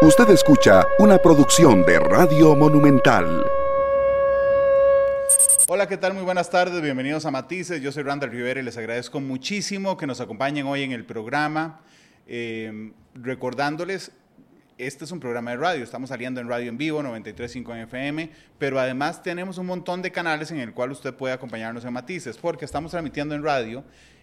Usted escucha una producción de Radio Monumental. Hola, ¿qué tal? Muy buenas tardes, bienvenidos a Matices. Yo soy Randall Rivera y les agradezco muchísimo que nos acompañen hoy en el programa. Eh, recordándoles, este es un programa de radio, estamos saliendo en radio en vivo, 93.5 FM, pero además tenemos un montón de canales en el cual usted puede acompañarnos en Matices, porque estamos transmitiendo en radio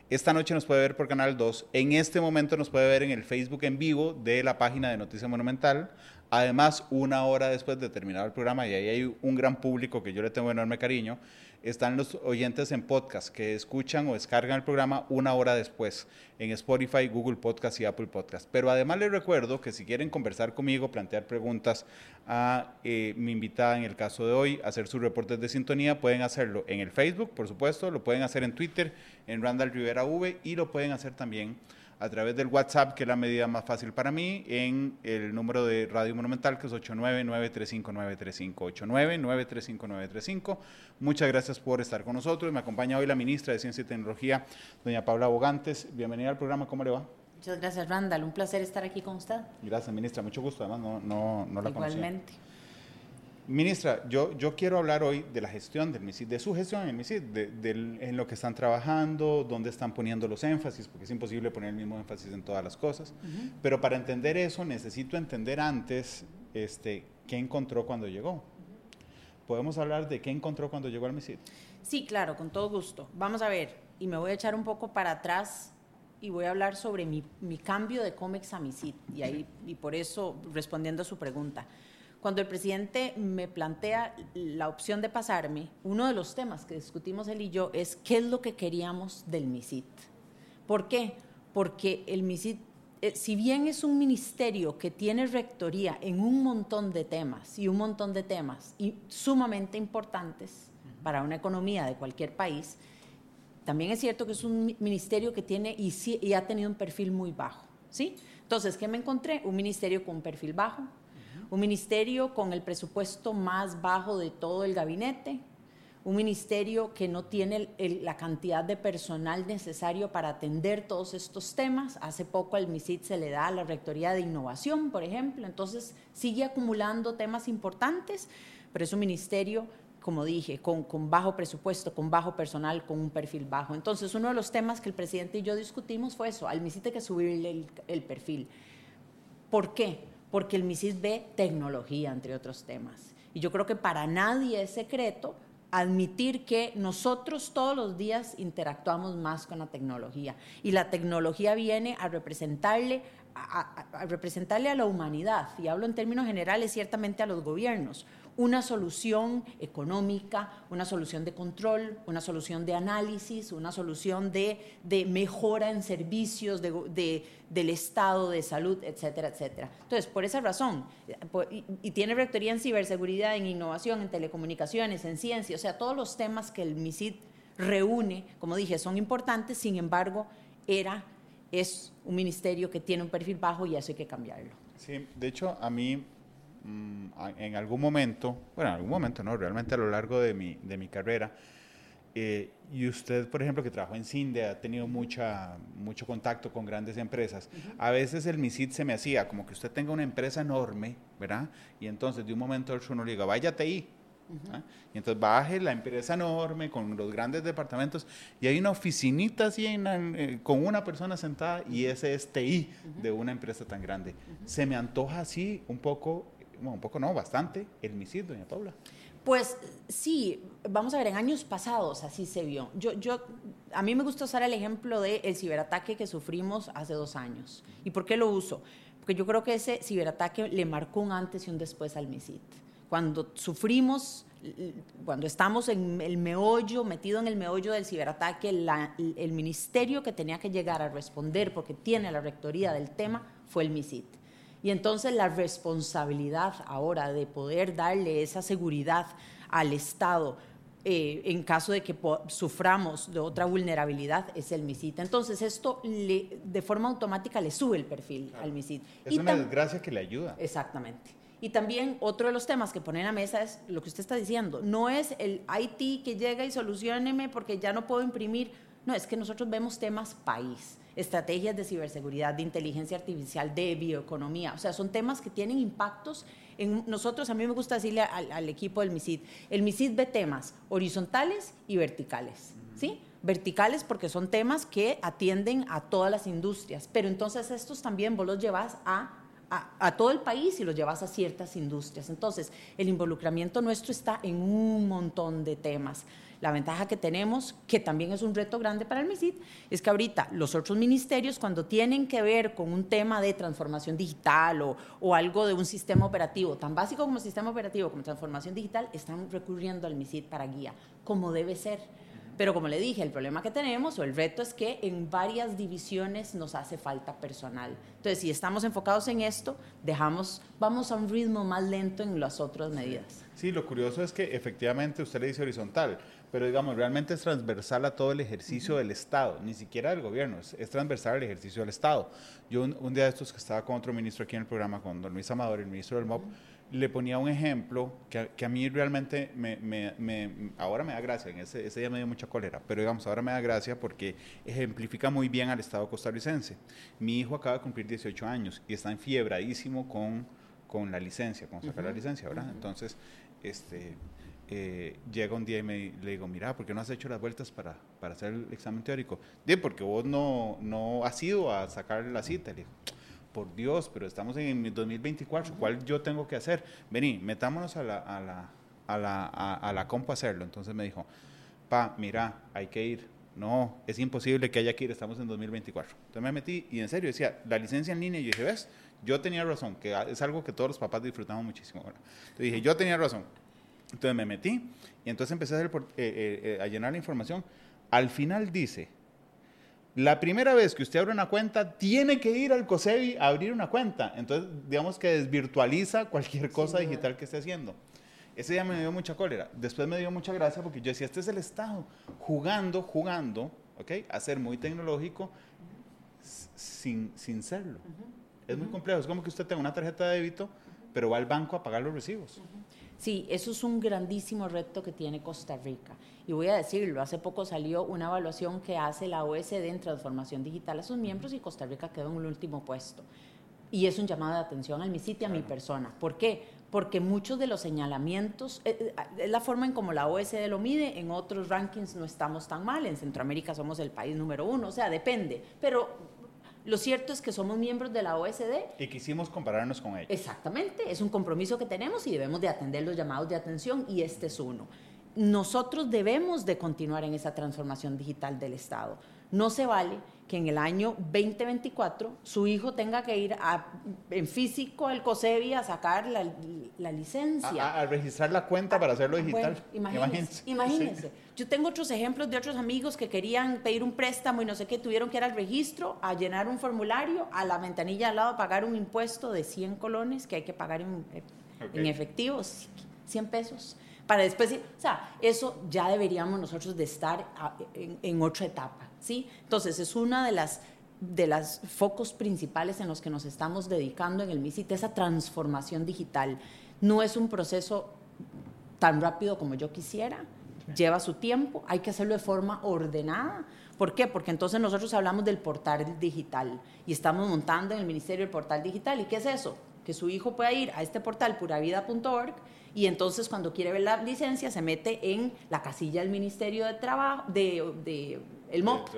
esta noche nos puede ver por Canal 2. En este momento nos puede ver en el Facebook en vivo de la página de Noticia Monumental. Además, una hora después de terminar el programa, y ahí hay un gran público que yo le tengo enorme cariño, están los oyentes en podcast que escuchan o descargan el programa una hora después en Spotify, Google Podcast y Apple Podcast. Pero además les recuerdo que si quieren conversar conmigo, plantear preguntas a eh, mi invitada en el caso de hoy, hacer sus reportes de sintonía, pueden hacerlo en el Facebook, por supuesto, lo pueden hacer en Twitter, en Randall Rivera V y lo pueden hacer también a través del WhatsApp, que es la medida más fácil para mí, en el número de Radio Monumental, que es 899-35935. 899-35935. Muchas gracias por estar con nosotros. Me acompaña hoy la ministra de Ciencia y Tecnología, doña Paula Bogantes. Bienvenida al programa, ¿cómo le va? Muchas gracias, Randall. Un placer estar aquí con usted. Gracias, ministra. Mucho gusto. Además, no, no, no la Igualmente. Ministra, yo, yo quiero hablar hoy de la gestión del MISID, de su gestión en el MISID, de, en lo que están trabajando, dónde están poniendo los énfasis, porque es imposible poner el mismo énfasis en todas las cosas. Pero para entender eso necesito entender antes este, qué encontró cuando llegó. ¿Podemos hablar de qué encontró cuando llegó al MISID? Sí, claro, con todo gusto. Vamos a ver, y me voy a echar un poco para atrás y voy a hablar sobre mi, mi cambio de COMEX a MISID, y, ahí, y por eso respondiendo a su pregunta. Cuando el presidente me plantea la opción de pasarme, uno de los temas que discutimos él y yo es qué es lo que queríamos del MISIT. ¿Por qué? Porque el MISIT, eh, si bien es un ministerio que tiene rectoría en un montón de temas y un montón de temas y sumamente importantes para una economía de cualquier país, también es cierto que es un ministerio que tiene y, y ha tenido un perfil muy bajo. ¿sí? Entonces, ¿qué me encontré? Un ministerio con un perfil bajo, un ministerio con el presupuesto más bajo de todo el gabinete, un ministerio que no tiene la cantidad de personal necesario para atender todos estos temas. Hace poco al MISIT se le da la Rectoría de Innovación, por ejemplo, entonces sigue acumulando temas importantes, pero es un ministerio, como dije, con, bajo presupuesto, con bajo personal, con un perfil bajo. Entonces, uno de los temas que el presidente y yo discutimos fue eso, al MISIT hay que subirle el, el perfil. ¿Por qué? Porque el MISIS ve tecnología, entre otros temas. Y yo creo que para nadie es secreto admitir que nosotros todos los días interactuamos más con la tecnología. Y la tecnología viene a representarle a, representarle a la humanidad, y hablo en términos generales ciertamente a los gobiernos, una solución económica, una solución de control, una solución de análisis, una solución de, mejora en servicios del estado de salud, etcétera, etcétera. Entonces, por esa razón, y, tiene rectoría en ciberseguridad, en innovación, en telecomunicaciones, en ciencia, o sea, todos los temas que el MISID reúne, como dije, son importantes, sin embargo, era, es un ministerio que tiene un perfil bajo y eso hay que cambiarlo. Sí, de hecho, a mí Mm, en algún momento, bueno, en algún momento no, realmente a lo largo de mi, de mi carrera, eh, y usted, por ejemplo, que trabajó en CINDE, ha tenido mucha, mucho contacto con grandes empresas. A veces el MISIT se me hacía como que usted tenga una empresa enorme, ¿verdad? Y entonces de un momento a otro uno le diga, váyate ahí. ¿ah? Y entonces baje la empresa enorme con los grandes departamentos y hay una oficinita así eh, con una persona sentada y ese es TI de una empresa tan grande. Se me antoja así un poco un poco no, bastante, el misil, doña Paula. Pues sí, vamos a ver, en años pasados así se vio. Yo, yo, a mí me gusta usar el ejemplo del ciberataque que sufrimos hace dos años. ¿Y por qué lo uso? Porque yo creo que ese ciberataque le marcó un antes y un después al MISIT. Cuando sufrimos, cuando estamos en el meollo, metido en el meollo del ciberataque, el ministerio que tenía que llegar a responder, porque tiene la rectoría del tema, fue el MISIT. Y entonces la responsabilidad ahora de poder darle esa seguridad al Estado eh, en caso de que suframos de otra vulnerabilidad es el MISIT. Entonces esto de forma automática le sube el perfil al MISIT. Es una desgracia que le ayuda. Exactamente. Y también otro de los temas que pone en la mesa es lo que usted está diciendo. No es el IT que llega y solucioneme porque ya no puedo imprimir. No, es que nosotros vemos temas país estrategias de ciberseguridad, de inteligencia artificial, de bioeconomía. O sea, son temas que tienen impactos en nosotros. A mí me gusta decirle al, al equipo del MISID, el MISID ve temas horizontales y verticales, ¿sí? Verticales porque son temas que atienden a todas las industrias, pero entonces estos también vos los llevas a a, todo el país y lo llevas a ciertas industrias. Entonces, el involucramiento nuestro está en un montón de temas. La ventaja que tenemos, que también es un reto grande para el MISID, es que ahorita los otros ministerios, cuando tienen que ver con un tema de transformación digital o, o algo de un sistema operativo, tan básico como sistema operativo, como transformación digital, están recurriendo al MISID para guía, como debe ser pero como le dije, el problema que tenemos o el reto es que en varias divisiones nos hace falta personal. Entonces, si estamos enfocados en esto, dejamos, vamos a un ritmo más lento en las otras medidas. Sí, lo curioso es que efectivamente usted le dice horizontal, pero digamos, realmente es transversal a todo el ejercicio del Estado, ni siquiera del gobierno, es, transversal al ejercicio del Estado. Yo un, día de estos que estaba con otro ministro aquí en el programa, con don Luis Amador, el ministro del MOP, le ponía un ejemplo que, que a mí realmente me, me, me, ahora me da gracia, en ese, ese, día me dio mucha cólera, pero digamos, ahora me da gracia porque ejemplifica muy bien al Estado costarricense. Mi hijo acaba de cumplir 18 años y está enfiebradísimo con, con la licencia, con sacar la licencia, ¿verdad? Entonces, este, eh, llega un día y me, le digo, mira, ¿por qué no has hecho las vueltas para, para hacer el examen teórico? Dice, porque vos no, no has ido a sacar la cita. Le digo, por Dios, pero estamos en 2024, ¿cuál yo tengo que hacer? Vení, metámonos a la, a la, a la, a, la compu a hacerlo. Entonces me dijo, pa, mira, hay que ir. No, es imposible que haya que ir, estamos en 2024. Entonces me metí y en serio decía, la licencia en línea, y yo dije, ¿ves? Yo tenía razón, que es algo que todos los papás disfrutamos muchísimo. Entonces dije, yo tenía razón. Entonces me metí y entonces empecé a, hacer, eh, eh, eh, a llenar la información. Al final dice, la primera vez que usted abre una cuenta, tiene que ir al COSEBI a abrir una cuenta. Entonces, digamos que desvirtualiza cualquier cosa digital que esté haciendo. Ese día me dio mucha cólera. Después me dio mucha gracia porque yo decía, este es el Estado jugando, jugando, ¿ok? A ser muy tecnológico sin, sin serlo. Es muy complejo. Es como que usted tenga una tarjeta de débito, pero va al banco a pagar los recibos. Sí, eso es un grandísimo reto que tiene Costa Rica. Y voy a decirlo, hace poco salió una evaluación que hace la OSD en transformación digital a sus miembros y Costa Rica quedó en el último puesto. Y es un llamado de atención al mi sitio, a mi persona. ¿Por qué? Porque muchos de los señalamientos, eh, eh, es la forma en como la OSD lo mide, en otros rankings no estamos tan mal, en Centroamérica somos el país número uno, o sea, depende. Pero lo cierto es que somos miembros de la OSD. Y quisimos compararnos con ellos. Exactamente, es un compromiso que tenemos y debemos de atender los llamados de atención y este es uno. Nosotros debemos de continuar en esa transformación digital del Estado. No se vale que en el año 2024 su hijo tenga que ir en físico al COSEBI a sacar la, licencia. A, registrar la cuenta para hacerlo digital. imagínense. imagínense. Yo tengo otros ejemplos de otros amigos que querían pedir un préstamo y no sé qué, tuvieron que ir al registro, a llenar un formulario, a la ventanilla al lado a pagar un impuesto de 100 colones que hay que pagar en, en efectivo, 100 pesos para después, o sea, eso ya deberíamos nosotros de estar en, otra etapa, ¿sí? Entonces, es una de las de los focos principales en los que nos estamos dedicando en el MISIT, esa transformación digital. No es un proceso tan rápido como yo quisiera, lleva su tiempo, hay que hacerlo de forma ordenada. ¿Por qué? Porque entonces nosotros hablamos del portal digital y estamos montando en el Ministerio el portal digital. ¿Y qué es eso? Que su hijo pueda ir a este portal puravida.org y entonces cuando quiere ver la licencia se mete en la casilla del Ministerio de Trabajo, de, el MOP.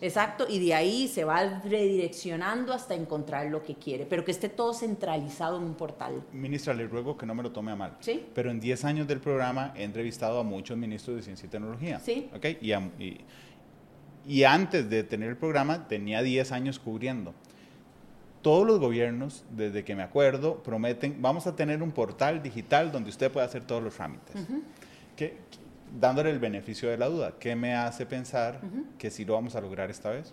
Exacto, y de ahí se va redireccionando hasta encontrar lo que quiere, pero que esté todo centralizado en un portal. Ministra, le ruego que no me lo tome a mal. Sí. Pero en 10 años del programa he entrevistado a muchos ministros de Ciencia y Tecnología. Sí. ¿Ok? Y, y, y antes de tener el programa tenía 10 años cubriendo todos los gobiernos, desde que me acuerdo, prometen, vamos a tener un portal digital donde usted pueda hacer todos los trámites. Dándole el beneficio de la duda, ¿qué me hace pensar que sí lo vamos a lograr esta vez?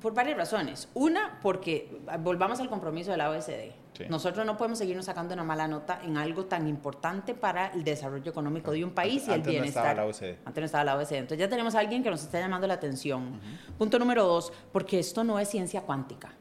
Por varias razones. Una, porque volvamos al compromiso de la OSD. Nosotros no podemos seguirnos sacando una mala nota en algo tan importante para el desarrollo económico de un país y el bienestar. No estaba la OSD. Antes no estaba la OSD. Entonces ya tenemos a alguien que nos está llamando la atención. Punto número dos, porque esto no es ciencia cuántica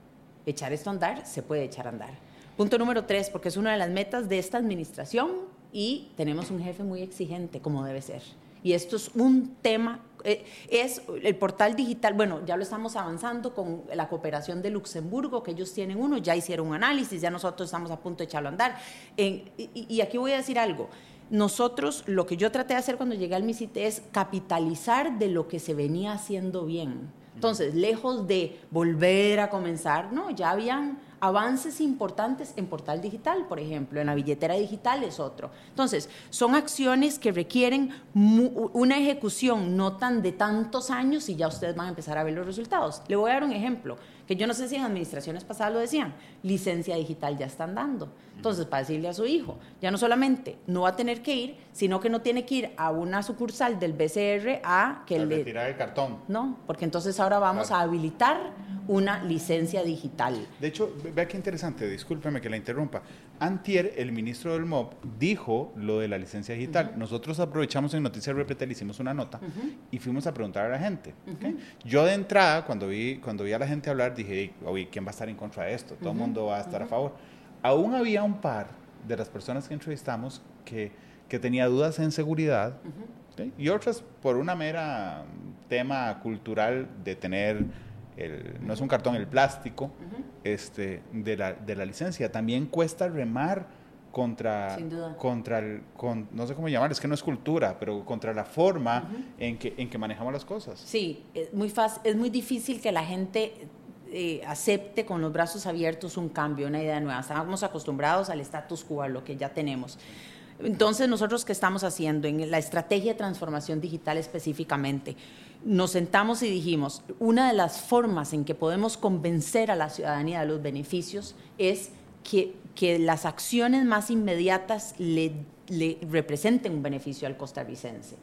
echar esto a andar, se puede echar a andar. Punto número tres, porque es una de las metas de esta administración y tenemos un jefe muy exigente, como debe ser. Y esto es un tema Eh, es el portal digital, bueno, ya lo estamos avanzando con la cooperación de Luxemburgo, que ellos tienen uno, ya hicieron un análisis, ya nosotros estamos a punto de echarlo a andar. y, aquí voy a decir algo. Nosotros, lo que yo traté de hacer cuando llegué al MISITE es capitalizar de lo que se venía haciendo bien. Entonces, lejos de volver a comenzar, no, ya habían avances importantes en portal digital, por ejemplo, en la billetera digital es otro. Entonces, son acciones que requieren una ejecución no tan de tantos años y ya ustedes van a empezar a ver los resultados. Le voy a dar un ejemplo, que yo no sé si en administraciones pasadas lo decían, licencia digital ya están dando. Entonces, para decirle a su hijo, ya no solamente no va a tener que ir, sino que no tiene que ir a una sucursal del BCR a que le... Retirar el cartón. No, porque entonces ahora vamos a habilitar una licencia digital. De hecho, vea qué interesante, discúlpeme que la interrumpa. Antier, el ministro del MOB, dijo lo de la licencia digital. Nosotros aprovechamos en Noticias le hicimos una nota y fuimos a preguntar a la gente. Yo de entrada, cuando vi, cuando vi a la gente hablar, dije, oye, ¿quién va a estar en contra de esto? Todo el mundo va a estar a favor. Aún había un par de las personas que entrevistamos que, que tenía dudas en seguridad y otras por una mera tema cultural de tener no es un cartón, el plástico este, de, la, de la licencia. También cuesta remar contra, contra el, no sé cómo llamar, es que no es cultura, pero contra la forma en, que, en que manejamos las cosas. Sí, es muy, fácil, es muy difícil que la gente eh, acepte con los brazos abiertos un cambio, una idea nueva. Estamos acostumbrados al status quo, a lo que ya tenemos. Entonces, nosotros qué estamos haciendo en la estrategia de transformación digital específicamente? nos sentamos y dijimos, una de las formas en que podemos convencer a la ciudadanía de los beneficios es que, las acciones más inmediatas le, representen un beneficio al costarricense.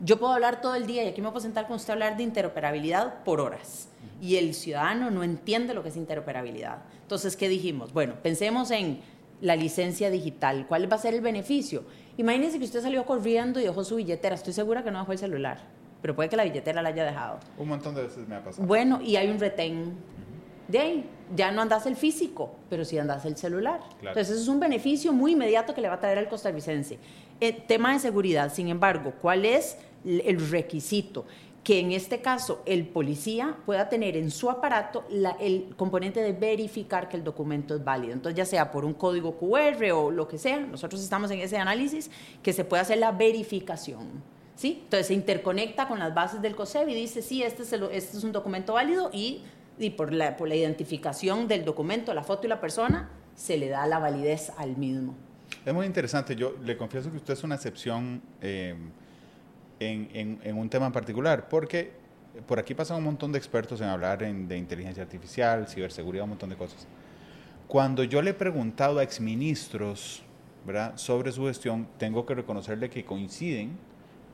Yo puedo hablar todo el día y aquí me puedo sentar con usted a hablar de interoperabilidad por horas y el ciudadano no entiende lo que es interoperabilidad. Entonces, ¿qué dijimos? Bueno, pensemos en la licencia digital. ¿Cuál va a ser el beneficio? Imagínense que usted salió corriendo y dejó su billetera. Estoy segura que no dejó el celular pero puede que la billetera la haya dejado. Un montón de veces me ha pasado. Bueno, y hay un retén. De ahí, ya no andas el físico, pero sí andas el celular. Entonces, eso es un beneficio muy inmediato que le va a traer al costarricense. El eh, tema de seguridad, sin embargo, ¿cuál es el requisito? Que en este caso el policía pueda tener en su aparato el componente de verificar que el documento es válido. Entonces, ya sea por un código QR o lo que sea, nosotros estamos en ese análisis, que se pueda hacer la verificación. ¿sí? Entonces se interconecta con las bases del COSEB y dice, sí, este es, este es un documento válido y, y por, la, por la identificación del documento, la foto y la persona, se le da la validez al mismo. Es muy interesante. Yo le confieso que usted es una excepción eh, en, en, un tema en particular, porque por aquí pasan un montón de expertos en hablar de inteligencia artificial, ciberseguridad, un montón de cosas. Cuando yo le he preguntado a exministros ¿verdad? sobre su gestión, tengo que reconocerle que coinciden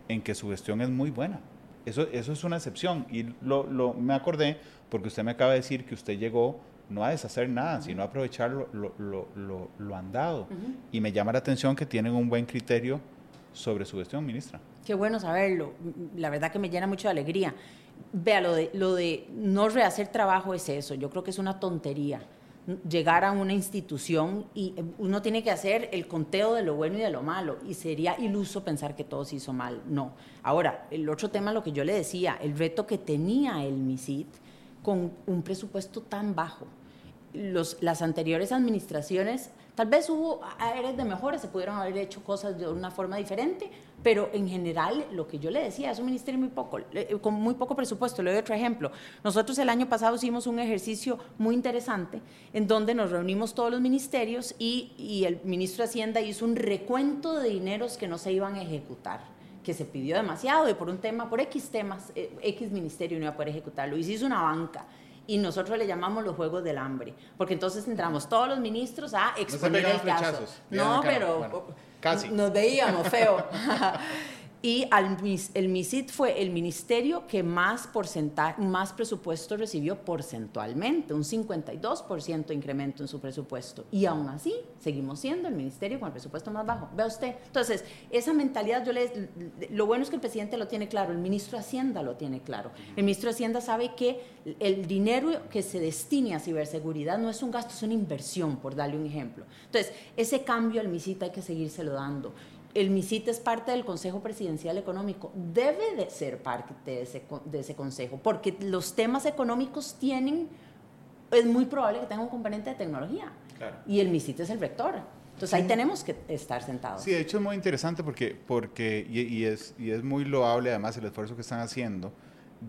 en que su gestión es muy buena. Eso, eso es una excepción. Y lo, lo, me acordé porque usted me acaba de decir que usted llegó no a deshacer nada, sino a aprovechar lo, lo, lo, lo andado. Y me llama la atención que tienen un buen criterio sobre su gestión, ministra. Qué bueno saberlo. La verdad que me llena mucho de alegría. Vea, lo de, no rehacer trabajo es eso. Yo creo que es una tontería llegar a una institución y eh, uno tiene que hacer el conteo de lo bueno y de lo malo y sería iluso pensar que todo se hizo mal. No. Ahora, el otro tema, lo que yo le decía, el reto que tenía el MISIT con un presupuesto tan bajo. Las anteriores administraciones Tal vez hubo áreas de mejora, se pudieron haber hecho cosas de una forma diferente, pero en general, lo que yo le decía, es un ministerio muy poco, eh, con muy poco presupuesto. Le doy otro ejemplo. Nosotros el año pasado hicimos un ejercicio muy interesante en donde nos reunimos todos los ministerios y, y el ministro de Hacienda hizo un recuento de dineros que no se iban a ejecutar que se pidió demasiado y por un tema, por X temas, eh, X ministerio no iba a poder ejecutarlo. Y se hizo una banca y nosotros le llamamos los juegos del hambre, porque entonces entramos todos los ministros a exponer el caso. No, pero casi. nos veíamos feo. Y al, el MISIT fue el ministerio que más, porcentaje, más presupuesto recibió porcentualmente, un 52% incremento en su presupuesto. Y aún así, seguimos siendo el ministerio con el presupuesto más bajo. Vea usted. Entonces, esa mentalidad, yo le, lo bueno es que el presidente lo tiene claro, el ministro de Hacienda lo tiene claro. El ministro de Hacienda sabe que el dinero que se destine a ciberseguridad no es un gasto, es una inversión, por darle un ejemplo. Entonces, ese cambio al MISIT hay que seguírselo dando el MISIT es parte del Consejo Presidencial Económico, debe de ser parte de ese, de ese consejo, porque los temas económicos tienen, es muy probable que tengan un componente de tecnología. Y el MISIT es el rector. Entonces ahí tenemos que estar sentados. Sí, de hecho es muy interesante porque, porque y, es, y es muy loable además el esfuerzo que están haciendo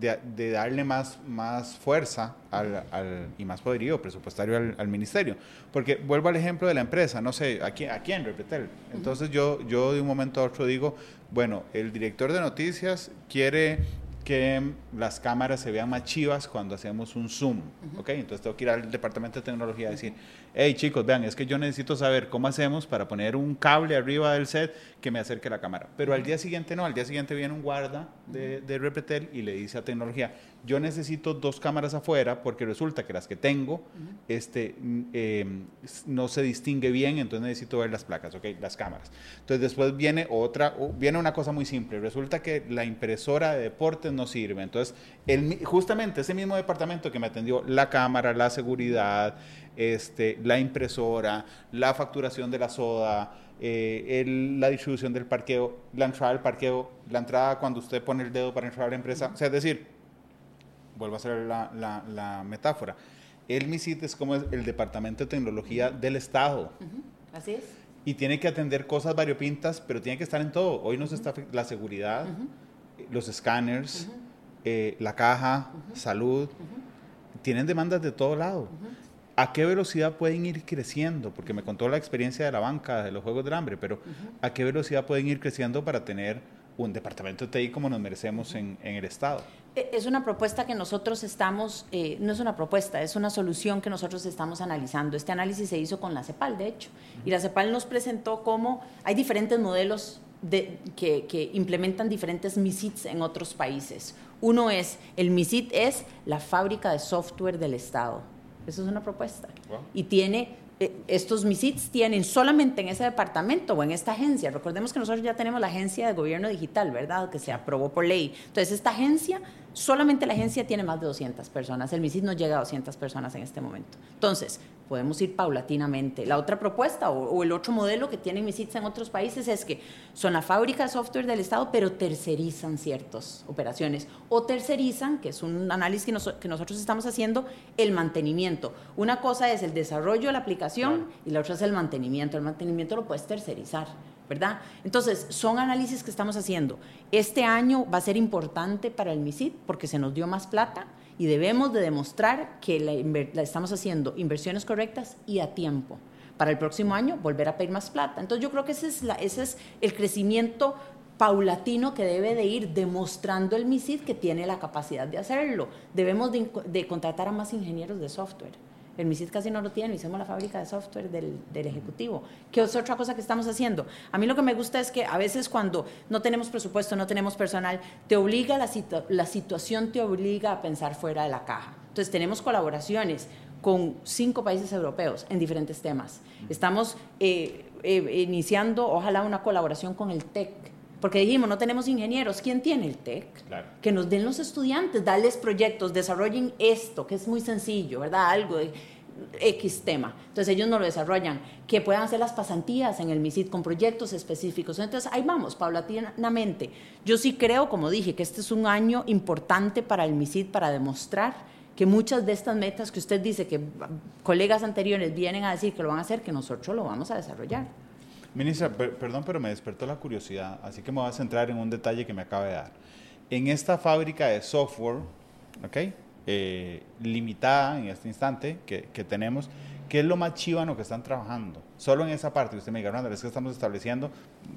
de, darle más, más fuerza al, y más poderío presupuestario al, ministerio. Porque vuelvo al ejemplo de la empresa, no sé, ¿a quién? ¿A quién? Repetel. Entonces yo, yo de un momento a otro digo, bueno, el director de noticias quiere que las cámaras se vean más chivas cuando hacemos un zoom, ¿ok? Entonces tengo que ir al departamento de tecnología y decir, hey chicos, vean, es que yo necesito saber cómo hacemos para poner un cable arriba del set que me acerque la cámara. Pero al día siguiente no, al día siguiente viene un guarda de, de Repetel y le dice a tecnología, yo necesito dos cámaras afuera porque resulta que las que tengo este, em, no se distingue bien, entonces necesito ver las placas, ¿ok? Las cámaras. Entonces después viene otra, viene una cosa muy simple, resulta que la impresora de deportes no sirve, entonces el, justamente ese mismo departamento que me atendió la cámara, la seguridad, este, la impresora, la facturación de la soda, eh, la distribución del parqueo, la entrada del parqueo, la entrada cuando usted pone el dedo para entrar a la empresa, o sea, es decir, vuelvo a hacer la, metáfora. El MISIT es como el departamento de tecnología del Estado. Así es. Y tiene que atender cosas variopintas, pero tiene que estar en todo. Hoy nos está la seguridad, los escáneres, eh, la caja, salud. Tienen demandas de todo lado. ¿A qué velocidad pueden ir creciendo? Porque me contó la experiencia de la banca, de los Juegos del Hambre, pero ¿a qué velocidad pueden ir creciendo para tener un departamento de TI como nos merecemos en, el Estado. E, es una propuesta que nosotros estamos, eh, no es una propuesta, es una solución que nosotros estamos analizando. Este análisis se hizo con la CEPAL, de hecho, y la CEPAL nos presentó cómo hay diferentes modelos de, que, que, implementan diferentes MISITs en otros países. Uno es, el MISIT es la fábrica de software del Estado. Eso es una propuesta. Y tiene estos MISITs tienen solamente en ese departamento o en esta agencia. Recordemos que nosotros ya tenemos la agencia de gobierno digital, ¿verdad? Que se aprobó por ley. Entonces, esta agencia Solamente la agencia tiene más de 200 personas. El MISID no llega a 200 personas en este momento. Entonces, podemos ir paulatinamente. La otra propuesta o, el otro modelo que tienen MISIDs en otros países es que son la fábrica de software del Estado, pero tercerizan ciertas operaciones. O tercerizan, que es un análisis que, nosotros estamos haciendo, el mantenimiento. Una cosa es el desarrollo de la aplicación y la otra es el mantenimiento. El mantenimiento lo puedes tercerizar. ¿verdad? Entonces, son análisis que estamos haciendo. Este año va a ser importante para el MISID porque se nos dio más plata y debemos de demostrar que la, estamos haciendo inversiones correctas y a tiempo. Para el próximo año volver a pedir más plata. Entonces, yo creo que ese es, ese es el crecimiento paulatino que debe de ir demostrando el MISID que tiene la capacidad de hacerlo. Debemos de contratar a más ingenieros de software el MISID casi no lo tiene, hicimos la fábrica de software del, Ejecutivo. ¿Qué es otra cosa que estamos haciendo? A mí lo que me gusta es que a veces cuando no tenemos presupuesto, no tenemos personal, te obliga, la, la situación te obliga a pensar fuera de la caja. Entonces tenemos colaboraciones con cinco países europeos en diferentes temas. Estamos eh, eh, iniciando, ojalá, una colaboración con el TEC, porque dijimos, no tenemos ingenieros, ¿quién tiene el TEC? Que nos den los estudiantes, darles proyectos, desarrollen esto, que es muy sencillo, ¿verdad? Algo de X tema. Entonces ellos no lo desarrollan. Que puedan hacer las pasantías en el MISID con proyectos específicos. Entonces ahí vamos, paulatinamente. Yo sí creo, como dije, que este es un año importante para el MISID para demostrar que muchas de estas metas que usted dice que colegas anteriores vienen a decir que lo van a hacer, que nosotros lo vamos a desarrollar. Ministra, perdón, pero me despertó la curiosidad, así que me voy a centrar en un detalle que me acaba de dar. En esta fábrica de software, ¿ok? Eh, limitada en este instante que, tenemos, ¿qué es lo más chivano que están trabajando? Solo en esa parte, usted me diga, Ronald, es que estamos estableciendo,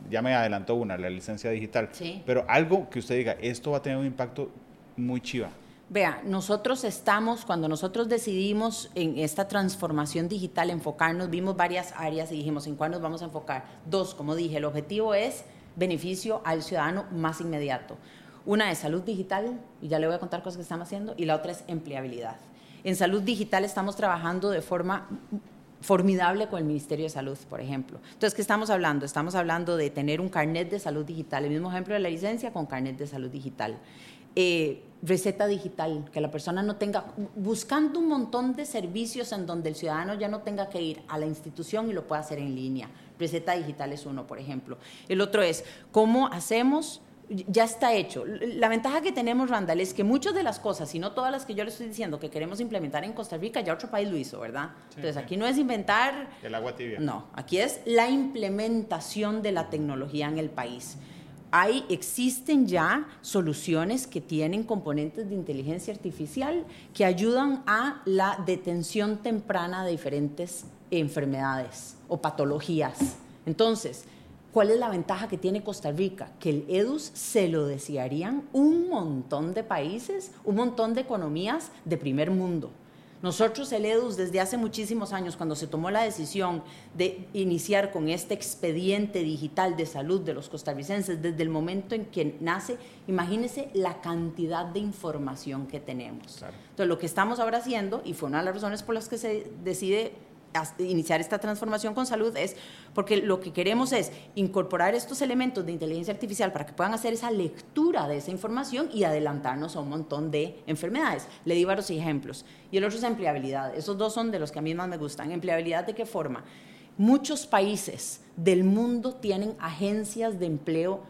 ya me adelantó una, la licencia digital, sí. pero algo que usted diga, esto va a tener un impacto muy chiva. Vea, nosotros estamos, cuando nosotros decidimos en esta transformación digital enfocarnos, vimos varias áreas y dijimos, ¿en cuál nos vamos a enfocar? Dos, como dije, el objetivo es beneficio al ciudadano más inmediato. Una es salud digital, y ya le voy a contar cosas que estamos haciendo, y la otra es empleabilidad. En salud digital estamos trabajando de forma formidable con el Ministerio de Salud, por ejemplo. Entonces, ¿qué estamos hablando? Estamos hablando de tener un carnet de salud digital, el mismo ejemplo de la licencia con carnet de salud digital eh, receta digital, que la persona no tenga, buscando un montón de servicios en donde el ciudadano ya no tenga que ir a la institución y lo pueda hacer en línea. Receta digital es uno, por ejemplo. El otro es, ¿cómo hacemos? Ya está hecho. La ventaja que tenemos, Randall, es que muchas de las cosas, y no todas las que yo le estoy diciendo que queremos implementar en Costa Rica, ya otro país lo hizo, ¿verdad? Entonces, aquí no es inventar... El agua tibia. No, aquí es la implementación de la tecnología en el país hay, existen ya soluciones que tienen componentes de inteligencia artificial que ayudan a la detención temprana de diferentes enfermedades o patologías. Entonces, ¿cuál es la ventaja que tiene Costa Rica? Que el EDUS se lo desearían un montón de países, un montón de economías de primer mundo. Nosotros, el EDUS, desde hace muchísimos años, cuando se tomó la decisión de iniciar con este expediente digital de salud de los costarricenses, desde el momento en que nace, imagínense la cantidad de información que tenemos. Entonces, lo que estamos ahora haciendo, y fue una de las razones por las que se decide iniciar esta transformación con salud es porque lo que queremos es incorporar estos elementos de inteligencia artificial para que puedan hacer esa lectura de esa información y adelantarnos a un montón de enfermedades. Le di varios ejemplos. Y el otro es empleabilidad. Esos dos son de los que a mí más me gustan. ¿Empleabilidad de qué forma? Muchos países del mundo tienen agencias de empleo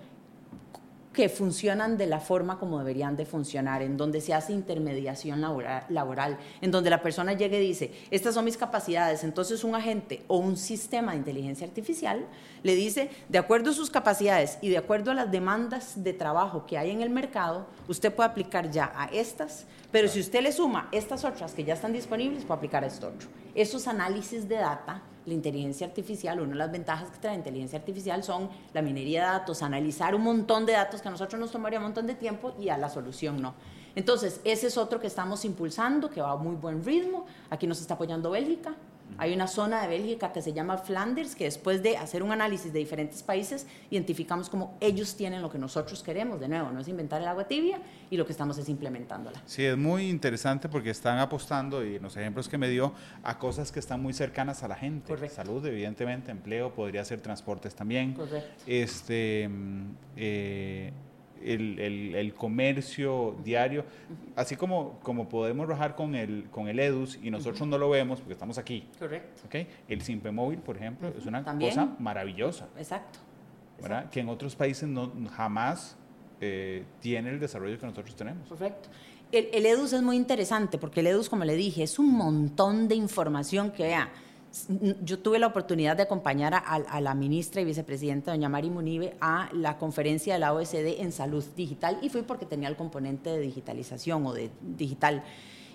que funcionan de la forma como deberían de funcionar, en donde se hace intermediación laboral, en donde la persona llegue y dice, estas son mis capacidades, entonces un agente o un sistema de inteligencia artificial le dice, de acuerdo a sus capacidades y de acuerdo a las demandas de trabajo que hay en el mercado, usted puede aplicar ya a estas, pero si usted le suma estas otras que ya están disponibles, puede aplicar a esto otro. Esos análisis de data la inteligencia artificial, una de las ventajas que trae la inteligencia artificial son la minería de datos, analizar un montón de datos que a nosotros nos tomaría un montón de tiempo y a la solución no. Entonces, ese es otro que estamos impulsando, que va a muy buen ritmo. Aquí nos está apoyando Bélgica, hay una zona de Bélgica que se llama Flanders, que después de hacer un análisis de diferentes países, identificamos cómo ellos tienen lo que nosotros queremos. De nuevo, no es inventar el agua tibia y lo que estamos es implementándola. Sí, es muy interesante porque están apostando, y en los ejemplos que me dio, a cosas que están muy cercanas a la gente. Correcto. Salud, evidentemente, empleo, podría ser transportes también. Correcto. Este, mm, eh, el, el, comercio diario, así como, como podemos rajar con el, con el EDUS y nosotros no lo vemos porque estamos aquí. Correcto. ¿okay? El Simpe Móvil, por ejemplo, es una cosa maravillosa. Exacto. ¿verdad? Que en otros países no, jamás eh, tiene el desarrollo que nosotros tenemos. Perfecto. El, el, EDUS es muy interesante porque el EDUS, como le dije, es un montón de información que vea yo tuve la oportunidad de acompañar a, la ministra y vicepresidenta, doña Mari Munive, a la conferencia de la OSD en salud digital y fui porque tenía el componente de digitalización o de digital.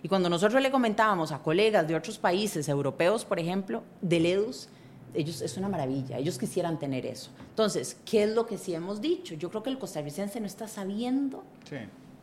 Y cuando nosotros le comentábamos a colegas de otros países europeos, por ejemplo, del EDUS, ellos es una maravilla, ellos quisieran tener eso. Entonces, ¿qué es lo que sí hemos dicho? Yo creo que el costarricense no está sabiendo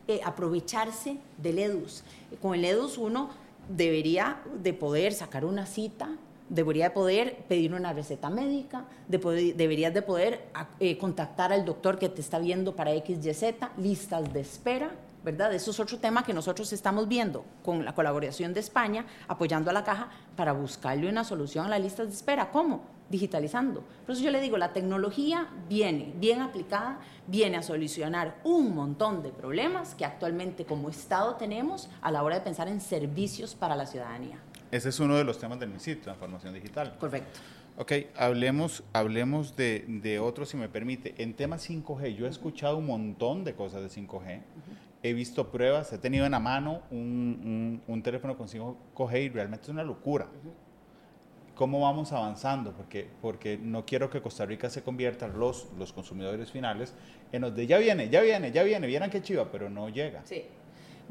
eh, aprovecharse del EDUS. Con el EDUS uno debería de poder sacar una cita debería poder pedir una receta médica, de deberías de poder eh, contactar al doctor que te está viendo para XYZ, listas de espera, ¿verdad? Eso es otro tema que nosotros estamos viendo con la colaboración de España, apoyando a la caja para buscarle una solución a las listas de espera. ¿Cómo? Digitalizando. Por eso yo le digo, la tecnología viene, bien aplicada, viene a solucionar un montón de problemas que actualmente como Estado tenemos a la hora de pensar en servicios para la ciudadanía. Ese es uno de los temas del MISIT, transformación digital. Correcto. Ok, hablemos, hablemos de, de otro, si me permite. En tema 5G, yo he escuchado un montón de cosas de 5G. He visto pruebas, he tenido en la mano un, un, teléfono con 5G y realmente es una locura. ¿Cómo vamos avanzando? Porque, porque no quiero que Costa Rica se convierta, los, los consumidores finales, en los de ya viene, ya viene, ya viene, vieran qué chiva, pero no llega. Sí.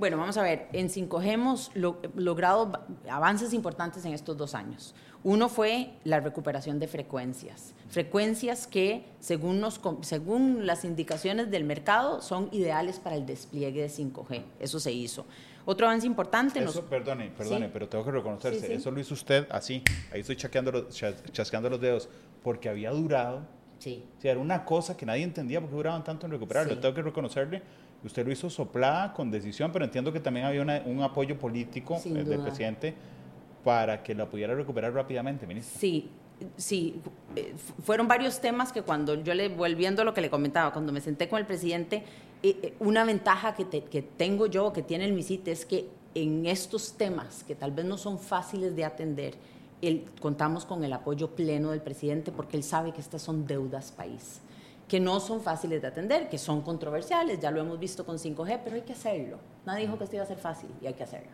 Bueno, vamos a ver, en 5G hemos logrado avances importantes en estos dos años. Uno fue la recuperación de frecuencias, frecuencias que según, según las indicaciones del mercado son ideales para el despliegue de 5G. Eso se hizo. Otro avance importante. Eso, perdone, perdone, pero tengo que reconocerse. Eso lo hizo usted así. Ahí estoy chasqueando los, chasqueando los dedos. Porque había durado. Sí. O sea, era una cosa que nadie entendía por qué duraban tanto en recuperarlo. Tengo que reconocerle Usted lo hizo soplada, con decisión, pero entiendo que también había un apoyo político eh, del presidente para que lo pudiera recuperar rápidamente, ministra. Sí, sí, eh, fueron varios temas que cuando yo le, volviendo a lo que le comentaba, cuando me senté con el presidente, eh, una ventaja que, que tengo yo, que tiene el MISIT, es que en estos temas que tal vez no son fáciles de atender, contamos con el apoyo pleno del presidente porque él sabe que estas son deudas país, que no son fáciles de atender, que son controversiales, ya lo hemos visto con 5G, pero hay que hacerlo. Nadie dijo que esto iba a ser fácil y hay que hacerlo.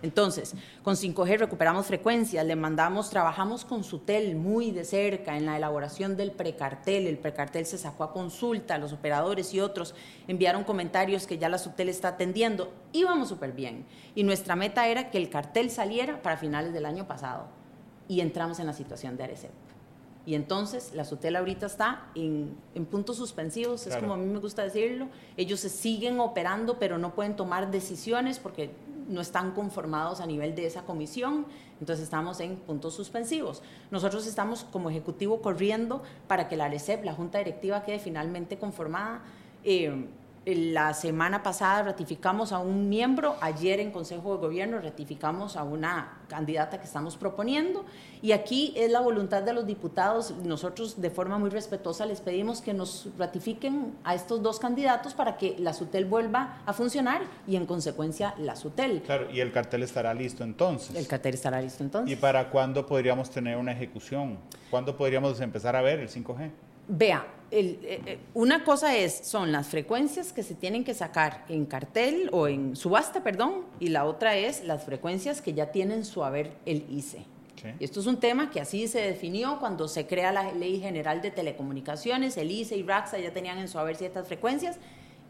Entonces, con 5G recuperamos frecuencias, le mandamos, trabajamos con Sutel muy de cerca en la elaboración del precartel. El precartel se sacó a consulta, los operadores y otros enviaron comentarios que ya la Sutel está atendiendo. Íbamos súper bien. Y nuestra meta era que el cartel saliera para finales del año pasado y entramos en la situación de Arecep. Y entonces la SUTEL ahorita está en, puntos suspensivos, es como a mí me gusta decirlo. Ellos se siguen operando, pero no pueden tomar decisiones porque no están conformados a nivel de esa comisión. Entonces estamos en puntos suspensivos. Nosotros estamos como ejecutivo corriendo para que la ARECEP, la Junta Directiva, quede finalmente conformada. Eh, la semana pasada ratificamos a un miembro, ayer en Consejo de Gobierno ratificamos a una candidata que estamos proponiendo y aquí es la voluntad de los diputados. Nosotros de forma muy respetuosa les pedimos que nos ratifiquen a estos dos candidatos para que la SUTEL vuelva a funcionar y en consecuencia la SUTEL. Claro, y el cartel estará listo entonces. El cartel estará listo entonces. ¿Y para cuándo podríamos tener una ejecución? ¿Cuándo podríamos empezar a ver el 5G? Vea, eh, eh, una cosa es, son las frecuencias que se tienen que sacar en cartel o en subasta, perdón, y la otra es las frecuencias que ya tienen su haber el ICE. Esto es un tema que así se definió cuando se crea la Ley General de Telecomunicaciones, el ICE y RAXA ya tenían en su haber ciertas frecuencias,